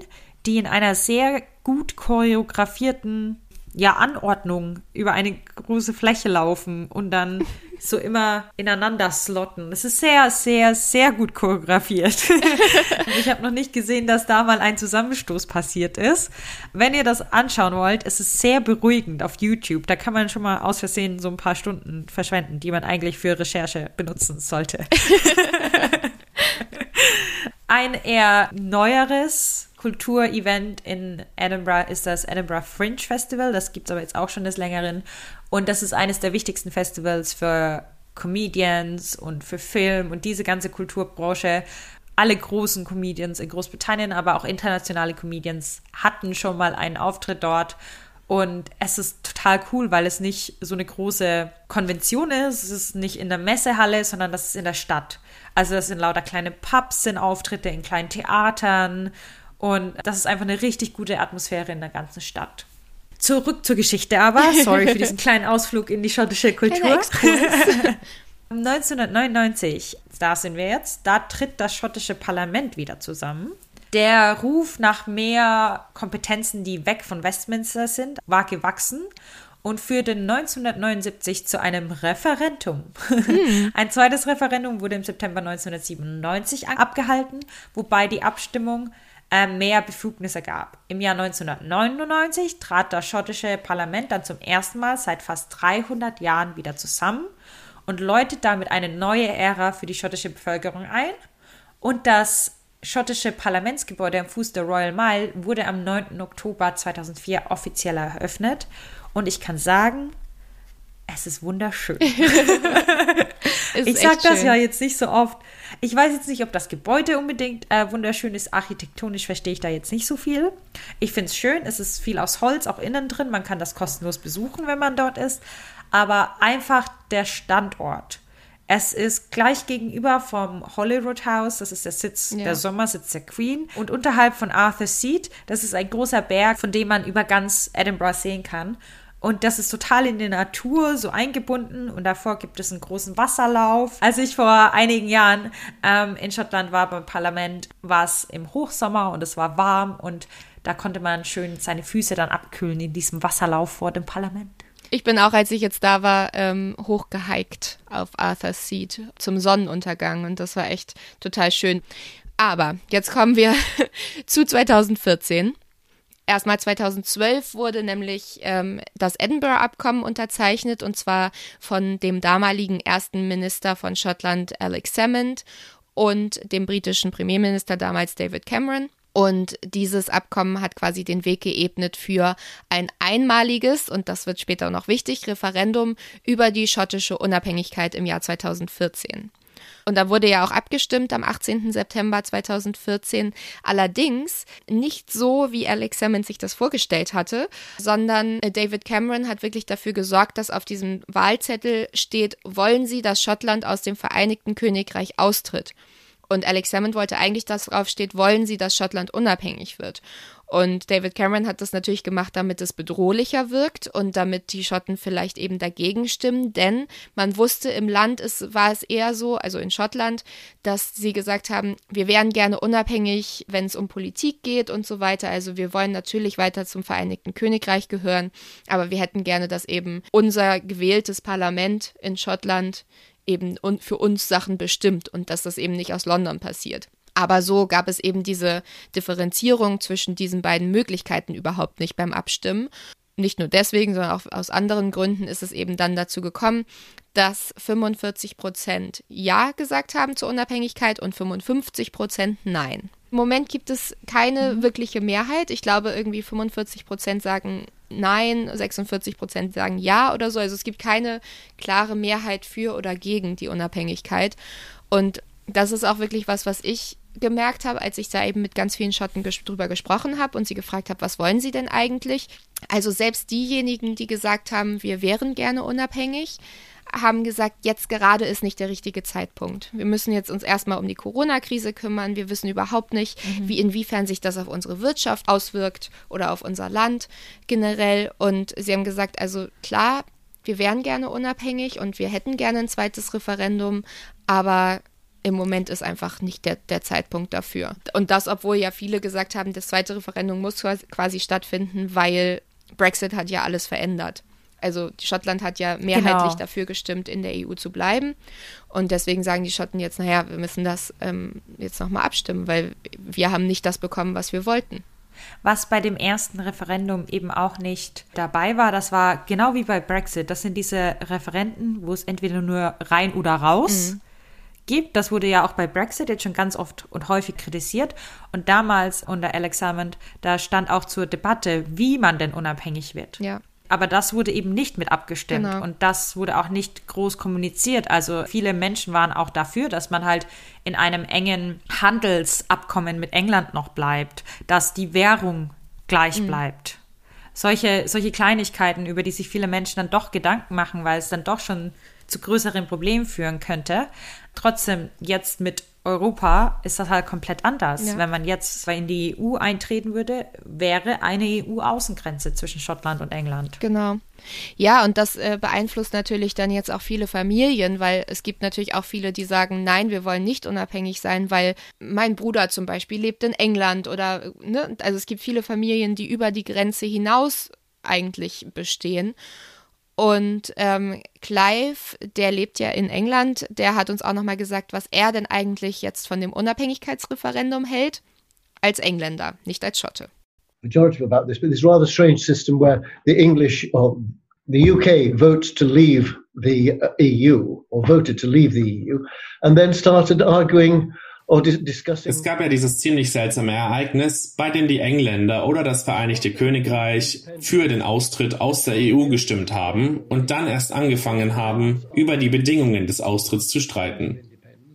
die in einer sehr gut choreografierten ja, Anordnung über eine große Fläche laufen und dann so immer ineinander slotten. Es ist sehr, sehr, sehr gut choreografiert. ich habe noch nicht gesehen, dass da mal ein Zusammenstoß passiert ist. Wenn ihr das anschauen wollt, es ist sehr beruhigend auf YouTube. Da kann man schon mal aus Versehen so ein paar Stunden verschwenden, die man eigentlich für Recherche benutzen sollte. ein eher neueres Kulturevent in Edinburgh ist das Edinburgh Fringe Festival. Das gibt es aber jetzt auch schon des Längeren. Und das ist eines der wichtigsten Festivals für Comedians und für Film und diese ganze Kulturbranche. Alle großen Comedians in Großbritannien, aber auch internationale Comedians hatten schon mal einen Auftritt dort. Und es ist total cool, weil es nicht so eine große Konvention ist. Es ist nicht in der Messehalle, sondern das ist in der Stadt. Also das sind lauter kleine Pubs, sind Auftritte in kleinen Theatern und das ist einfach eine richtig gute Atmosphäre in der ganzen Stadt. Zurück zur Geschichte aber. Sorry für diesen kleinen Ausflug in die schottische Kultur. 1999, da sind wir jetzt, da tritt das schottische Parlament wieder zusammen. Der Ruf nach mehr Kompetenzen, die weg von Westminster sind, war gewachsen und führte 1979 zu einem Referendum. Hm. Ein zweites Referendum wurde im September 1997 abgehalten, wobei die Abstimmung äh, mehr Befugnisse gab. Im Jahr 1999 trat das schottische Parlament dann zum ersten Mal seit fast 300 Jahren wieder zusammen und läutet damit eine neue Ära für die schottische Bevölkerung ein. Und das schottische Parlamentsgebäude am Fuß der Royal Mile wurde am 9. Oktober 2004 offiziell eröffnet. Und ich kann sagen, es ist wunderschön. ist ich sage das schön. ja jetzt nicht so oft. Ich weiß jetzt nicht, ob das Gebäude unbedingt äh, wunderschön ist. Architektonisch verstehe ich da jetzt nicht so viel. Ich finde es schön. Es ist viel aus Holz, auch innen drin. Man kann das kostenlos besuchen, wenn man dort ist. Aber einfach der Standort. Es ist gleich gegenüber vom Holyrood House, das ist der Sitz, ja. der Sommersitz der Queen. Und unterhalb von Arthur's Seat, das ist ein großer Berg, von dem man über ganz Edinburgh sehen kann. Und das ist total in die Natur so eingebunden. Und davor gibt es einen großen Wasserlauf. Als ich vor einigen Jahren ähm, in Schottland war beim Parlament, war es im Hochsommer und es war warm. Und da konnte man schön seine Füße dann abkühlen in diesem Wasserlauf vor dem Parlament. Ich bin auch, als ich jetzt da war, ähm, hochgehiked auf Arthur's Seat zum Sonnenuntergang. Und das war echt total schön. Aber jetzt kommen wir zu 2014. Erstmal 2012 wurde nämlich ähm, das Edinburgh-Abkommen unterzeichnet und zwar von dem damaligen ersten Minister von Schottland Alex Salmond und dem britischen Premierminister damals David Cameron. Und dieses Abkommen hat quasi den Weg geebnet für ein einmaliges, und das wird später noch wichtig, Referendum über die schottische Unabhängigkeit im Jahr 2014. Und da wurde ja auch abgestimmt am 18. September 2014. Allerdings nicht so, wie Alex Salmond sich das vorgestellt hatte, sondern äh, David Cameron hat wirklich dafür gesorgt, dass auf diesem Wahlzettel steht, wollen Sie, dass Schottland aus dem Vereinigten Königreich austritt? Und Alex Salmond wollte eigentlich, dass drauf steht, wollen Sie, dass Schottland unabhängig wird? Und David Cameron hat das natürlich gemacht, damit es bedrohlicher wirkt und damit die Schotten vielleicht eben dagegen stimmen, denn man wusste im Land, es war es eher so, also in Schottland, dass sie gesagt haben, wir wären gerne unabhängig, wenn es um Politik geht und so weiter. Also wir wollen natürlich weiter zum Vereinigten Königreich gehören, aber wir hätten gerne, dass eben unser gewähltes Parlament in Schottland eben für uns Sachen bestimmt und dass das eben nicht aus London passiert. Aber so gab es eben diese Differenzierung zwischen diesen beiden Möglichkeiten überhaupt nicht beim Abstimmen. Nicht nur deswegen, sondern auch aus anderen Gründen ist es eben dann dazu gekommen, dass 45 Prozent Ja gesagt haben zur Unabhängigkeit und 55 Prozent Nein. Im Moment gibt es keine mhm. wirkliche Mehrheit. Ich glaube, irgendwie 45 Prozent sagen Nein, 46 Prozent sagen Ja oder so. Also es gibt keine klare Mehrheit für oder gegen die Unabhängigkeit. Und das ist auch wirklich was, was ich gemerkt habe, als ich da eben mit ganz vielen Schotten ges drüber gesprochen habe und sie gefragt habe, was wollen sie denn eigentlich? Also selbst diejenigen, die gesagt haben, wir wären gerne unabhängig, haben gesagt, jetzt gerade ist nicht der richtige Zeitpunkt. Wir müssen jetzt uns erstmal um die Corona-Krise kümmern. Wir wissen überhaupt nicht, mhm. wie inwiefern sich das auf unsere Wirtschaft auswirkt oder auf unser Land generell. Und sie haben gesagt, also klar, wir wären gerne unabhängig und wir hätten gerne ein zweites Referendum, aber im Moment ist einfach nicht der, der Zeitpunkt dafür. Und das, obwohl ja viele gesagt haben, das zweite Referendum muss quasi stattfinden, weil Brexit hat ja alles verändert. Also Schottland hat ja mehrheitlich genau. dafür gestimmt, in der EU zu bleiben. Und deswegen sagen die Schotten jetzt, naja, wir müssen das ähm, jetzt nochmal abstimmen, weil wir haben nicht das bekommen, was wir wollten. Was bei dem ersten Referendum eben auch nicht dabei war, das war genau wie bei Brexit. Das sind diese Referenden, wo es entweder nur rein oder raus mhm. Gibt. Das wurde ja auch bei Brexit jetzt schon ganz oft und häufig kritisiert. Und damals unter Alex Salmond, da stand auch zur Debatte, wie man denn unabhängig wird. Ja aber das wurde eben nicht mit abgestimmt genau. und das wurde auch nicht groß kommuniziert. Also viele Menschen waren auch dafür, dass man halt in einem engen Handelsabkommen mit England noch bleibt, dass die Währung gleich mhm. bleibt. Solche, solche Kleinigkeiten, über die sich viele Menschen dann doch Gedanken machen, weil es dann doch schon zu größeren Problemen führen könnte. Trotzdem jetzt mit Europa ist das halt komplett anders. Ja. Wenn man jetzt in die EU eintreten würde, wäre eine EU-Außengrenze zwischen Schottland und England. Genau. Ja, und das äh, beeinflusst natürlich dann jetzt auch viele Familien, weil es gibt natürlich auch viele, die sagen, nein, wir wollen nicht unabhängig sein, weil mein Bruder zum Beispiel lebt in England oder, ne, also es gibt viele Familien, die über die Grenze hinaus eigentlich bestehen. Und ähm, Clive, der lebt ja in England, der hat uns auch nochmal gesagt, was er denn eigentlich jetzt von dem Unabhängigkeitsreferendum hält, als Engländer, nicht als Schotte. Majority about this, but this rather strange system where the English or the UK votes to leave the EU or voted to leave the EU and then started arguing Oh, es gab ja dieses ziemlich seltsame Ereignis, bei dem die Engländer oder das Vereinigte Königreich für den Austritt aus der EU gestimmt haben und dann erst angefangen haben, über die Bedingungen des Austritts zu streiten.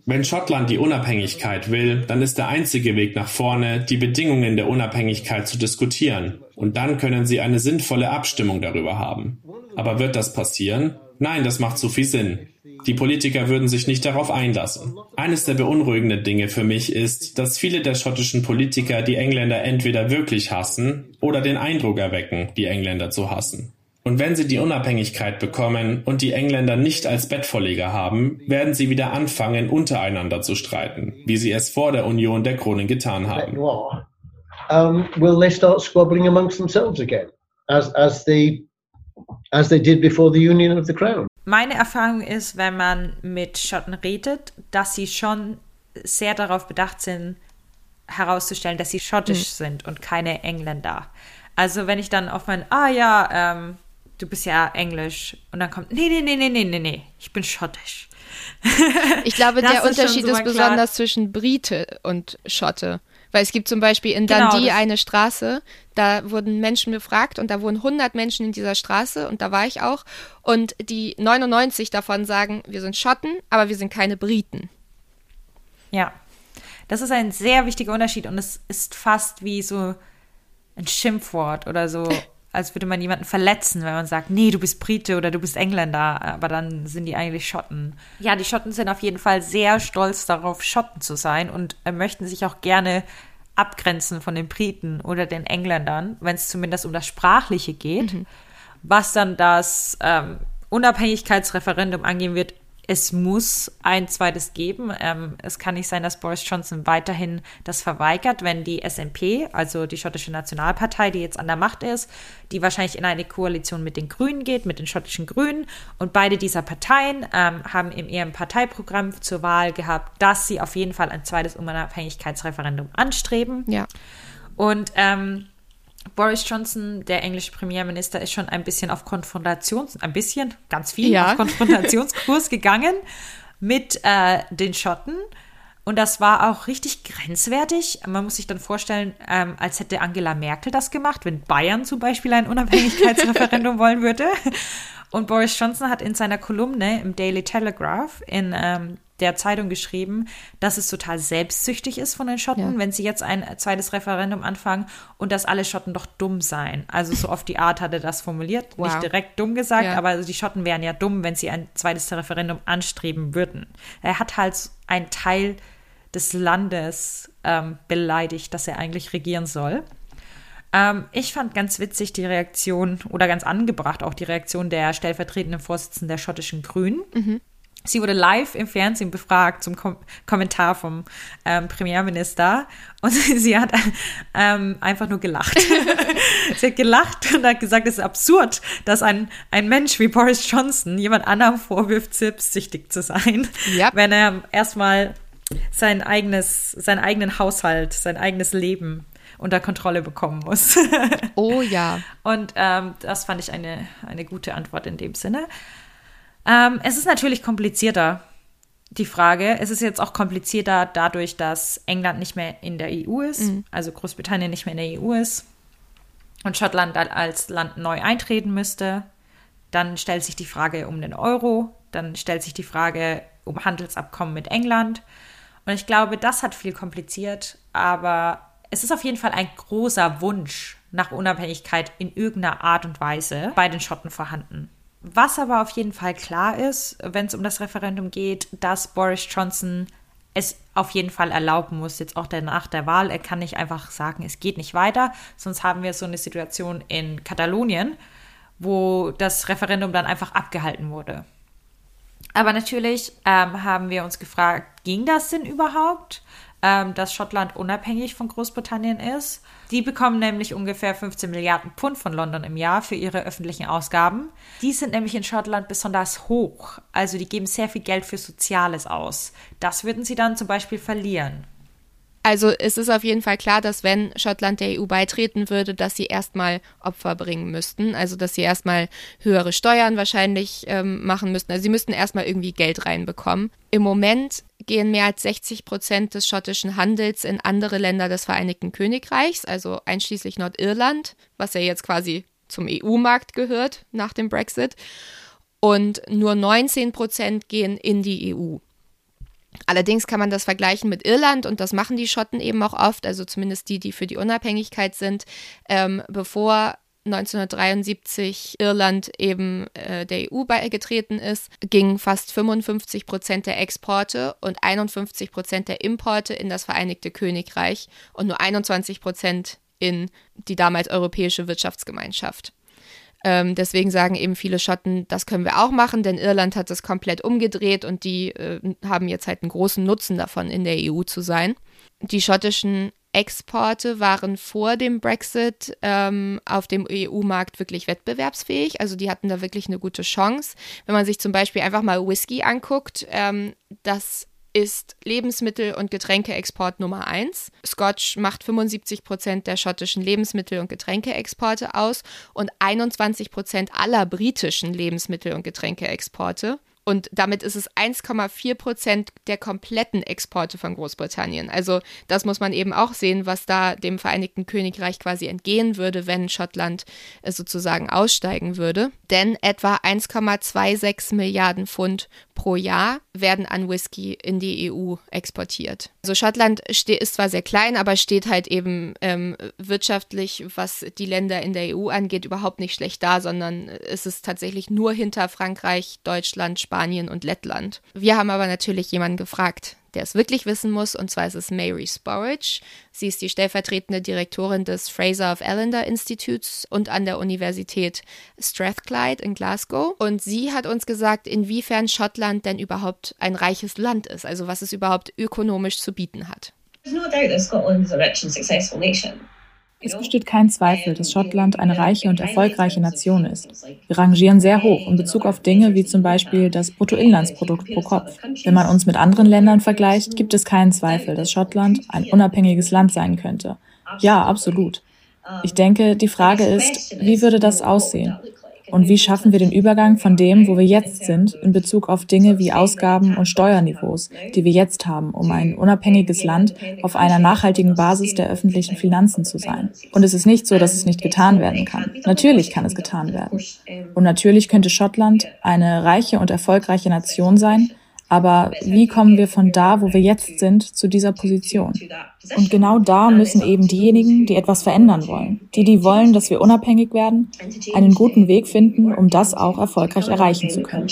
Wenn Schottland die Unabhängigkeit will, dann ist der einzige Weg nach vorne, die Bedingungen der Unabhängigkeit zu diskutieren. Und dann können sie eine sinnvolle Abstimmung darüber haben. Aber wird das passieren? Nein, das macht zu viel Sinn. Die Politiker würden sich nicht darauf einlassen. Eines der beunruhigenden Dinge für mich ist, dass viele der schottischen Politiker die Engländer entweder wirklich hassen oder den Eindruck erwecken, die Engländer zu hassen. Und wenn sie die Unabhängigkeit bekommen und die Engländer nicht als Bettvorleger haben, werden sie wieder anfangen, untereinander zu streiten, wie sie es vor der Union der Kronen getan haben. Um, will they start squabbling amongst themselves again, as, as they as they did before the union of the crown? Meine Erfahrung ist, wenn man mit Schotten redet, dass sie schon sehr darauf bedacht sind, herauszustellen, dass sie schottisch mhm. sind und keine Engländer. Also wenn ich dann auf mein, ah ja, ähm, du bist ja englisch und dann kommt, nee, nee, nee, nee, nee, nee, nee, ich bin schottisch. Ich glaube, der Unterschied ist, so ist besonders zwischen Brite und Schotte. Weil es gibt zum Beispiel in genau, Dundee genau, eine Straße, da wurden Menschen befragt und da wohnen 100 Menschen in dieser Straße und da war ich auch. Und die 99 davon sagen, wir sind Schotten, aber wir sind keine Briten. Ja, das ist ein sehr wichtiger Unterschied und es ist fast wie so ein Schimpfwort oder so, als würde man jemanden verletzen, wenn man sagt, nee, du bist Brite oder du bist Engländer, aber dann sind die eigentlich Schotten. Ja, die Schotten sind auf jeden Fall sehr stolz darauf, Schotten zu sein und möchten sich auch gerne abgrenzen von den Briten oder den Engländern, wenn es zumindest um das Sprachliche geht. Mhm. Was dann das ähm, Unabhängigkeitsreferendum angehen wird, es muss ein zweites geben. Ähm, es kann nicht sein, dass Boris Johnson weiterhin das verweigert, wenn die SNP, also die schottische Nationalpartei, die jetzt an der Macht ist, die wahrscheinlich in eine Koalition mit den Grünen geht, mit den schottischen Grünen. Und beide dieser Parteien ähm, haben in ihrem Parteiprogramm zur Wahl gehabt, dass sie auf jeden Fall ein zweites Unabhängigkeitsreferendum anstreben. Ja. Und ähm, Boris Johnson, der englische Premierminister, ist schon ein bisschen auf Konfrontations, ein bisschen, ganz viel ja. auf Konfrontationskurs gegangen mit äh, den Schotten. Und das war auch richtig grenzwertig. Man muss sich dann vorstellen, ähm, als hätte Angela Merkel das gemacht, wenn Bayern zum Beispiel ein Unabhängigkeitsreferendum wollen würde. Und Boris Johnson hat in seiner Kolumne im Daily Telegraph in, ähm, der Zeitung geschrieben, dass es total selbstsüchtig ist von den Schotten, ja. wenn sie jetzt ein zweites Referendum anfangen und dass alle Schotten doch dumm seien. Also so auf die Art hat er das formuliert, wow. nicht direkt dumm gesagt, ja. aber die Schotten wären ja dumm, wenn sie ein zweites Referendum anstreben würden. Er hat halt einen Teil des Landes ähm, beleidigt, dass er eigentlich regieren soll. Ähm, ich fand ganz witzig die Reaktion oder ganz angebracht auch die Reaktion der stellvertretenden Vorsitzenden der schottischen Grünen. Mhm. Sie wurde live im Fernsehen befragt zum Kom Kommentar vom ähm, Premierminister und sie hat ähm, einfach nur gelacht. sie hat gelacht und hat gesagt, es ist absurd, dass ein, ein Mensch wie Boris Johnson jemand anderem vorwirft, selbstsüchtig zu sein, yep. wenn er erstmal sein eigenes, seinen eigenen Haushalt, sein eigenes Leben unter Kontrolle bekommen muss. oh ja. Und ähm, das fand ich eine, eine gute Antwort in dem Sinne. Ähm, es ist natürlich komplizierter, die Frage. Es ist jetzt auch komplizierter dadurch, dass England nicht mehr in der EU ist, mhm. also Großbritannien nicht mehr in der EU ist und Schottland als Land neu eintreten müsste. Dann stellt sich die Frage um den Euro, dann stellt sich die Frage um Handelsabkommen mit England. Und ich glaube, das hat viel kompliziert, aber es ist auf jeden Fall ein großer Wunsch nach Unabhängigkeit in irgendeiner Art und Weise bei den Schotten vorhanden. Was aber auf jeden Fall klar ist, wenn es um das Referendum geht, dass Boris Johnson es auf jeden Fall erlauben muss, jetzt auch nach der Wahl. Er kann nicht einfach sagen, es geht nicht weiter, sonst haben wir so eine Situation in Katalonien, wo das Referendum dann einfach abgehalten wurde. Aber natürlich ähm, haben wir uns gefragt, ging das denn überhaupt? Ähm, dass Schottland unabhängig von Großbritannien ist. Die bekommen nämlich ungefähr 15 Milliarden Pfund von London im Jahr für ihre öffentlichen Ausgaben. Die sind nämlich in Schottland besonders hoch. Also die geben sehr viel Geld für Soziales aus. Das würden sie dann zum Beispiel verlieren. Also es ist auf jeden Fall klar, dass wenn Schottland der EU beitreten würde, dass sie erstmal Opfer bringen müssten. Also dass sie erstmal höhere Steuern wahrscheinlich ähm, machen müssten. Also sie müssten erstmal irgendwie Geld reinbekommen. Im Moment gehen mehr als 60 Prozent des schottischen Handels in andere Länder des Vereinigten Königreichs, also einschließlich Nordirland, was ja jetzt quasi zum EU-Markt gehört nach dem Brexit. Und nur 19 Prozent gehen in die EU. Allerdings kann man das vergleichen mit Irland und das machen die Schotten eben auch oft, also zumindest die, die für die Unabhängigkeit sind. Ähm, bevor 1973 Irland eben äh, der EU beigetreten ist, gingen fast 55 Prozent der Exporte und 51 Prozent der Importe in das Vereinigte Königreich und nur 21 Prozent in die damals Europäische Wirtschaftsgemeinschaft. Ähm, deswegen sagen eben viele Schotten, das können wir auch machen, denn Irland hat das komplett umgedreht und die äh, haben jetzt halt einen großen Nutzen davon, in der EU zu sein. Die schottischen Exporte waren vor dem Brexit ähm, auf dem EU-Markt wirklich wettbewerbsfähig. Also die hatten da wirklich eine gute Chance. Wenn man sich zum Beispiel einfach mal Whisky anguckt, ähm, das ist Lebensmittel- und Getränkeexport Nummer eins. Scotch macht 75 Prozent der schottischen Lebensmittel- und Getränkeexporte aus und 21 Prozent aller britischen Lebensmittel- und Getränkeexporte. Und damit ist es 1,4 Prozent der kompletten Exporte von Großbritannien. Also das muss man eben auch sehen, was da dem Vereinigten Königreich quasi entgehen würde, wenn Schottland äh, sozusagen aussteigen würde. Denn etwa 1,26 Milliarden Pfund pro Jahr werden an Whisky in die EU exportiert. Also Schottland ist zwar sehr klein, aber steht halt eben ähm, wirtschaftlich, was die Länder in der EU angeht, überhaupt nicht schlecht da, sondern es ist tatsächlich nur hinter Frankreich, Deutschland, Spanien und Lettland. Wir haben aber natürlich jemanden gefragt, der es wirklich wissen muss, und zwar ist es Mary Sporridge. Sie ist die stellvertretende Direktorin des Fraser of Allender Instituts und an der Universität Strathclyde in Glasgow. Und sie hat uns gesagt, inwiefern Schottland denn überhaupt ein reiches Land ist, also was es überhaupt ökonomisch zu bieten hat. There's no doubt that Scotland is a rich and successful nation. Es besteht kein Zweifel, dass Schottland eine reiche und erfolgreiche Nation ist. Wir rangieren sehr hoch in Bezug auf Dinge wie zum Beispiel das Bruttoinlandsprodukt pro Kopf. Wenn man uns mit anderen Ländern vergleicht, gibt es keinen Zweifel, dass Schottland ein unabhängiges Land sein könnte. Ja, absolut. Ich denke, die Frage ist, wie würde das aussehen? Und wie schaffen wir den Übergang von dem, wo wir jetzt sind, in Bezug auf Dinge wie Ausgaben und Steuerniveaus, die wir jetzt haben, um ein unabhängiges Land auf einer nachhaltigen Basis der öffentlichen Finanzen zu sein? Und es ist nicht so, dass es nicht getan werden kann. Natürlich kann es getan werden. Und natürlich könnte Schottland eine reiche und erfolgreiche Nation sein, Aber wie kommen wir von da, wo wir jetzt sind, zu dieser Position? Und genau da müssen eben diejenigen, die etwas verändern wollen, die, die wollen, dass wir unabhängig werden, einen guten Weg finden, um das auch erfolgreich erreichen zu können.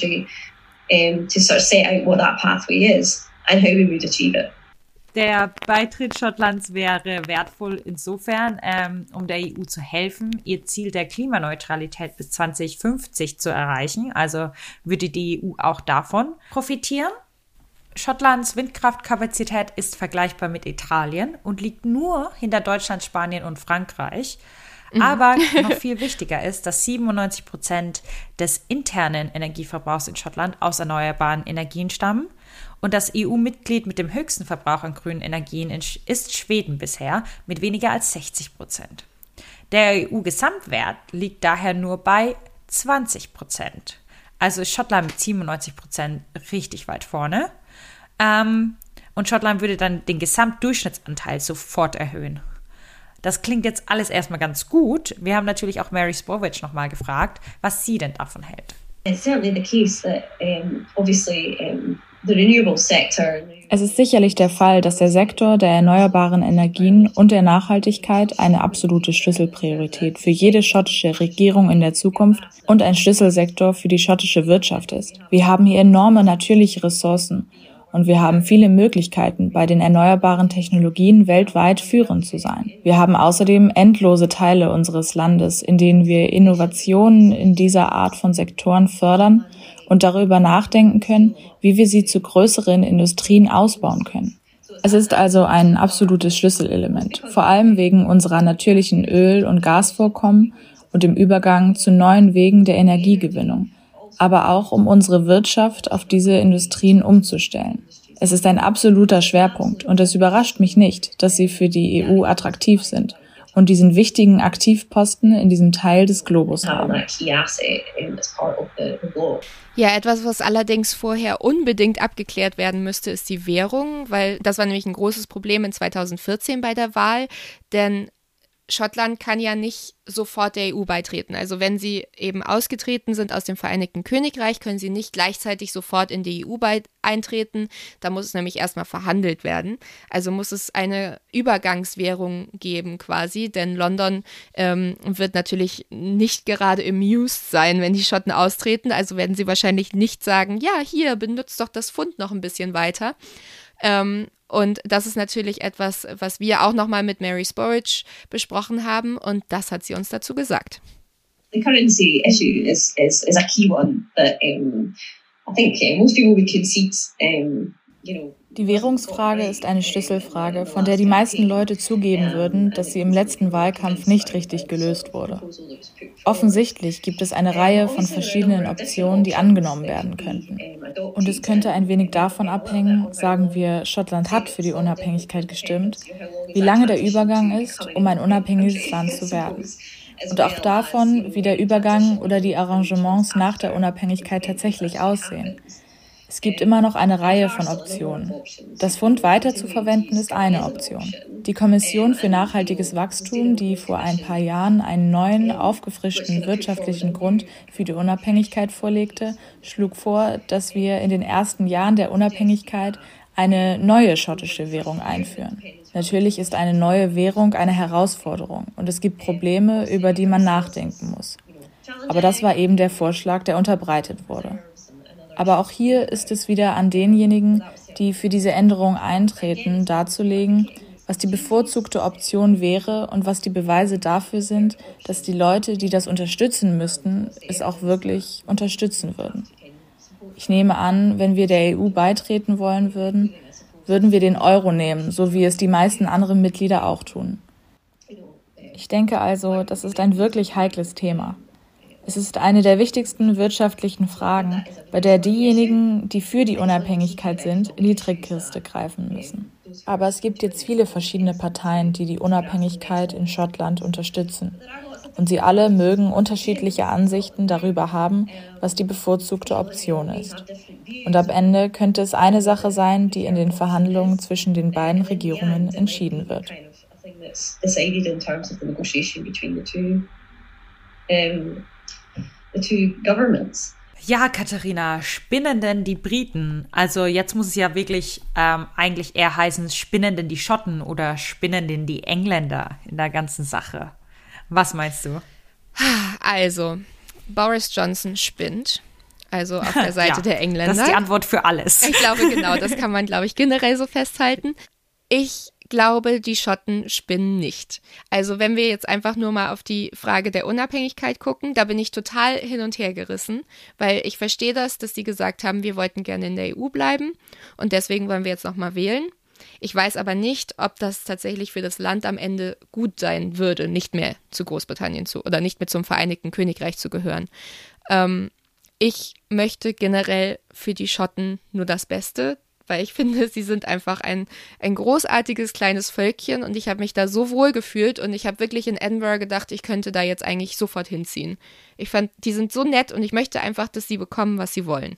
Der Beitritt Schottlands wäre wertvoll insofern, ähm, um der EU zu helfen, ihr Ziel der Klimaneutralität bis 2050 zu erreichen. Also würde die EU auch davon profitieren. Schottlands Windkraftkapazität ist vergleichbar mit Italien und liegt nur hinter Deutschland, Spanien und Frankreich. Mhm. Aber noch viel wichtiger ist, dass 97 Prozent des internen Energieverbrauchs in Schottland aus erneuerbaren Energien stammen und das EU-Mitglied mit dem höchsten Verbrauch an grünen Energien ist Schweden bisher mit weniger als 60 Prozent. Der EU-Gesamtwert liegt daher nur bei 20 Prozent. Also ist Schottland mit 97 Prozent richtig weit vorne. Ähm, und Schottland würde dann den Gesamtdurchschnittsanteil sofort erhöhen. Das klingt jetzt alles erstmal ganz gut. Wir haben natürlich auch Mary Sprovich nochmal gefragt, was sie denn davon hält. It's certainly the case that um, obviously um, es ist sicherlich der Fall, dass der Sektor der erneuerbaren Energien und der Nachhaltigkeit eine absolute Schlüsselpriorität für jede schottische Regierung in der Zukunft und ein Schlüsselsektor für die schottische Wirtschaft ist. Wir haben hier enorme natürliche Ressourcen und wir haben viele Möglichkeiten, bei den erneuerbaren Technologien weltweit führend zu sein. Wir haben außerdem endlose Teile unseres Landes, in denen wir Innovationen in dieser Art von Sektoren fördern und darüber nachdenken können, wie wir sie zu größeren Industrien ausbauen können. Es ist also ein absolutes Schlüsselelement, vor allem wegen unserer natürlichen Öl- und Gasvorkommen und dem Übergang zu neuen Wegen der Energiegewinnung, aber auch um unsere Wirtschaft auf diese Industrien umzustellen. Es ist ein absoluter Schwerpunkt und es überrascht mich nicht, dass sie für die EU attraktiv sind und diesen wichtigen Aktivposten in diesem Teil des Globus haben. Ja, etwas, was allerdings vorher unbedingt abgeklärt werden müsste, ist die Währung, weil das war nämlich ein großes Problem in 2014 bei der Wahl, denn Schottland kann ja nicht sofort der EU beitreten. Also wenn sie eben ausgetreten sind aus dem Vereinigten Königreich, können sie nicht gleichzeitig sofort in die EU eintreten. Da muss es nämlich erstmal verhandelt werden. Also muss es eine Übergangswährung geben quasi, denn London ähm, wird natürlich nicht gerade amused sein, wenn die Schotten austreten. Also werden sie wahrscheinlich nicht sagen, ja, hier, benutzt doch das Pfund noch ein bisschen weiter. Ähm, und das ist natürlich etwas, was wir auch nochmal mit Mary Sporridge besprochen haben und das hat sie uns dazu gesagt. The currency issue is, is, is a key one that um, I think uh, most people would concede um, die Währungsfrage ist eine Schlüsselfrage, von der die meisten Leute zugeben würden, dass sie im letzten Wahlkampf nicht richtig gelöst wurde. Offensichtlich gibt es eine Reihe von verschiedenen Optionen, die angenommen werden könnten. Und es könnte ein wenig davon abhängen, sagen wir, Schottland hat für die Unabhängigkeit gestimmt, wie lange der Übergang ist, um ein unabhängiges Land zu werden. Und auch davon, wie der Übergang oder die Arrangements nach der Unabhängigkeit tatsächlich aussehen. Es gibt immer noch eine Reihe von Optionen. Das Fund weiterzuverwenden ist eine Option. Die Kommission für nachhaltiges Wachstum, die vor ein paar Jahren einen neuen, aufgefrischten wirtschaftlichen Grund für die Unabhängigkeit vorlegte, schlug vor, dass wir in den ersten Jahren der Unabhängigkeit eine neue schottische Währung einführen. Natürlich ist eine neue Währung eine Herausforderung und es gibt Probleme, über die man nachdenken muss. Aber das war eben der Vorschlag, der unterbreitet wurde. Aber auch hier ist es wieder an denjenigen, die für diese Änderung eintreten, darzulegen, was die bevorzugte Option wäre und was die Beweise dafür sind, dass die Leute, die das unterstützen müssten, es auch wirklich unterstützen würden. Ich nehme an, wenn wir der EU beitreten wollen würden, würden wir den Euro nehmen, so wie es die meisten anderen Mitglieder auch tun. Ich denke also, das ist ein wirklich heikles Thema. Es ist eine der wichtigsten wirtschaftlichen Fragen, bei der diejenigen, die für die Unabhängigkeit sind, in die Trickkiste greifen müssen. Aber es gibt jetzt viele verschiedene Parteien, die die Unabhängigkeit in Schottland unterstützen. Und sie alle mögen unterschiedliche Ansichten darüber haben, was die bevorzugte Option ist. Und am Ende könnte es eine Sache sein, die in den Verhandlungen zwischen den beiden Regierungen entschieden wird. Ja, Katharina, spinnen denn die Briten? Also jetzt muss es ja wirklich ähm, eigentlich eher heißen, spinnen denn die Schotten oder spinnen denn die Engländer in der ganzen Sache? Was meinst du? Also, Boris Johnson spinnt. Also auf der Seite ja, der Engländer. Das ist die Antwort für alles. Ich glaube, genau, das kann man, glaube ich, generell so festhalten. Ich glaube, die Schotten spinnen nicht. Also wenn wir jetzt einfach nur mal auf die Frage der Unabhängigkeit gucken, da bin ich total hin und her gerissen, weil ich verstehe das, dass die gesagt haben, wir wollten gerne in der EU bleiben und deswegen wollen wir jetzt nochmal wählen. Ich weiß aber nicht, ob das tatsächlich für das Land am Ende gut sein würde, nicht mehr zu Großbritannien zu oder nicht mehr zum Vereinigten Königreich zu gehören. Ähm, ich möchte generell für die Schotten nur das Beste weil ich finde, sie sind einfach ein, ein großartiges kleines Völkchen und ich habe mich da so wohl gefühlt und ich habe wirklich in Edinburgh gedacht, ich könnte da jetzt eigentlich sofort hinziehen. Ich fand, die sind so nett und ich möchte einfach, dass sie bekommen, was sie wollen.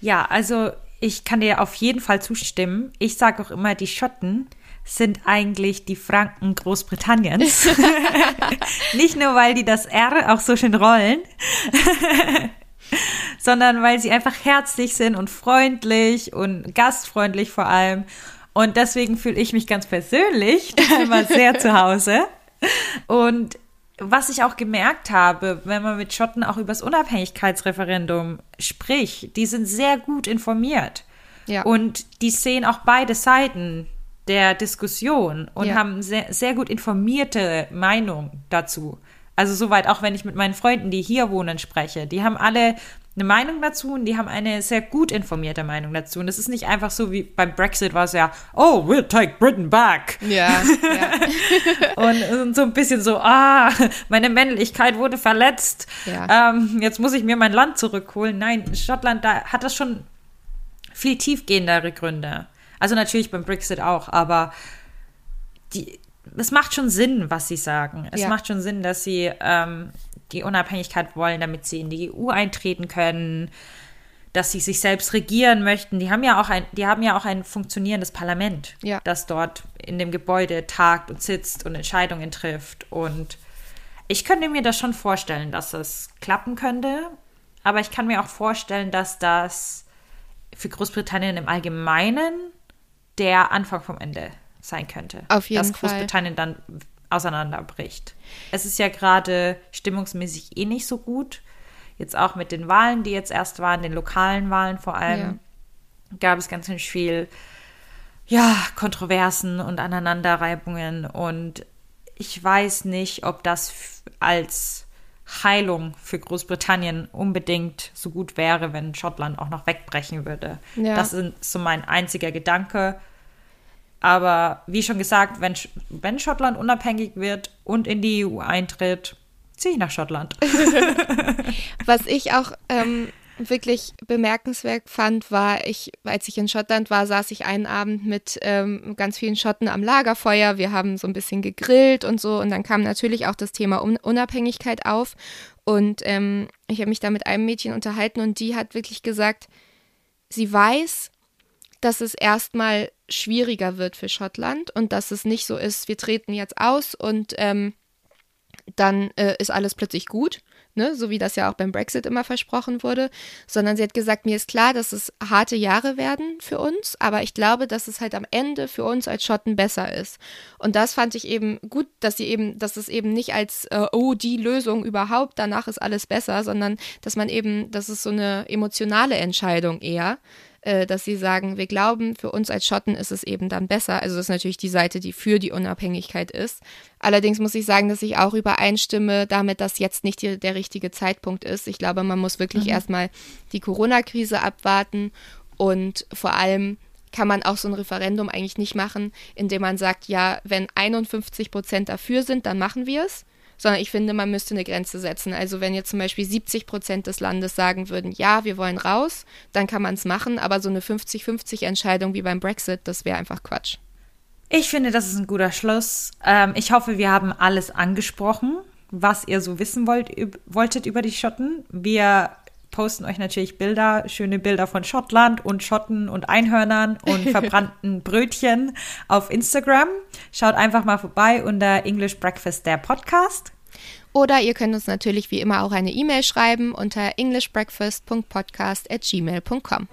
Ja, also ich kann dir auf jeden Fall zustimmen. Ich sage auch immer, die Schotten sind eigentlich die Franken Großbritanniens. Nicht nur, weil die das R auch so schön rollen, sondern weil sie einfach herzlich sind und freundlich und gastfreundlich vor allem. Und deswegen fühle ich mich ganz persönlich immer sehr zu Hause. Und was ich auch gemerkt habe, wenn man mit Schotten auch über das Unabhängigkeitsreferendum spricht, die sind sehr gut informiert. Ja. Und die sehen auch beide Seiten der Diskussion und ja. haben sehr, sehr gut informierte Meinung dazu. Also soweit auch wenn ich mit meinen Freunden, die hier wohnen, spreche. Die haben alle eine Meinung dazu und die haben eine sehr gut informierte Meinung dazu. Und es ist nicht einfach so wie beim Brexit war es ja, oh, we'll take Britain back. Ja. ja. und, und, so ein bisschen so, ah, meine Männlichkeit wurde verletzt. Ja. Ähm, jetzt muss ich mir mein Land zurückholen. Nein, Schottland, da hat das schon viel tiefgehendere Gründe. Also natürlich beim Brexit auch, aber die, es macht schon Sinn, was sie sagen. Es ja. macht schon Sinn, dass sie ähm, die Unabhängigkeit wollen, damit sie in die EU eintreten können, dass sie sich selbst regieren möchten. Die haben ja auch ein, die haben ja auch ein funktionierendes Parlament, ja. das dort in dem Gebäude tagt und sitzt und Entscheidungen trifft. Und ich könnte mir das schon vorstellen, dass es klappen könnte. Aber ich kann mir auch vorstellen, dass das für Großbritannien im Allgemeinen der Anfang vom Ende sein könnte. Auf jeden dass Fall. Dass Großbritannien dann auseinanderbricht. Es ist ja gerade stimmungsmäßig eh nicht so gut. Jetzt auch mit den Wahlen, die jetzt erst waren, den lokalen Wahlen vor allem, ja. gab es ganz, ganz viel, ja, Kontroversen und Aneinanderreibungen. Und ich weiß nicht, ob das als Heilung für Großbritannien unbedingt so gut wäre, wenn Schottland auch noch wegbrechen würde. Ja. Das ist so mein einziger Gedanke. Aber wie schon gesagt, wenn, wenn Schottland unabhängig wird und in die EU eintritt, ziehe ich nach Schottland. Was ich auch ähm, wirklich bemerkenswert fand, war, ich, als ich in Schottland war, saß ich einen Abend mit ähm, ganz vielen Schotten am Lagerfeuer. Wir haben so ein bisschen gegrillt und so. Und dann kam natürlich auch das Thema Unabhängigkeit auf. Und ähm, ich habe mich da mit einem Mädchen unterhalten und die hat wirklich gesagt, sie weiß, dass es erstmal schwieriger wird für Schottland und dass es nicht so ist, wir treten jetzt aus und ähm, dann äh, ist alles plötzlich gut, ne? so wie das ja auch beim Brexit immer versprochen wurde, sondern sie hat gesagt, mir ist klar, dass es harte Jahre werden für uns, aber ich glaube, dass es halt am Ende für uns als Schotten besser ist. Und das fand ich eben gut, dass sie eben, dass es eben nicht als, äh, oh, die Lösung überhaupt, danach ist alles besser, sondern dass man eben, das ist so eine emotionale Entscheidung eher, äh, dass sie sagen, wir glauben, für uns als Schotten ist es eben dann besser. Also das ist natürlich die Seite, die für die Unabhängigkeit ist. Allerdings muss ich sagen, dass ich auch übereinstimme damit, dass jetzt nicht die, der richtige Zeitpunkt ist. Ich glaube, man muss wirklich mhm. erstmal die Corona-Krise abwarten und vor allem kann man auch so ein Referendum eigentlich nicht machen, indem man sagt, ja, wenn 51 Prozent dafür sind, dann machen wir es sondern ich finde, man müsste eine Grenze setzen. Also wenn jetzt zum Beispiel 70 Prozent des Landes sagen würden, ja, wir wollen raus, dann kann man es machen, aber so eine 50-50 Entscheidung wie beim Brexit, das wäre einfach Quatsch. Ich finde, das ist ein guter Schluss. Ähm, ich hoffe, wir haben alles angesprochen, was ihr so wissen wollt, wolltet über die Schotten. Wir posten euch natürlich Bilder, schöne Bilder von Schottland und Schotten und Einhörnern und verbrannten Brötchen auf Instagram. Schaut einfach mal vorbei unter English Breakfast der Podcast. Oder ihr könnt uns natürlich wie immer auch eine E-Mail schreiben unter englishbreakfast.podcast at gmail.com.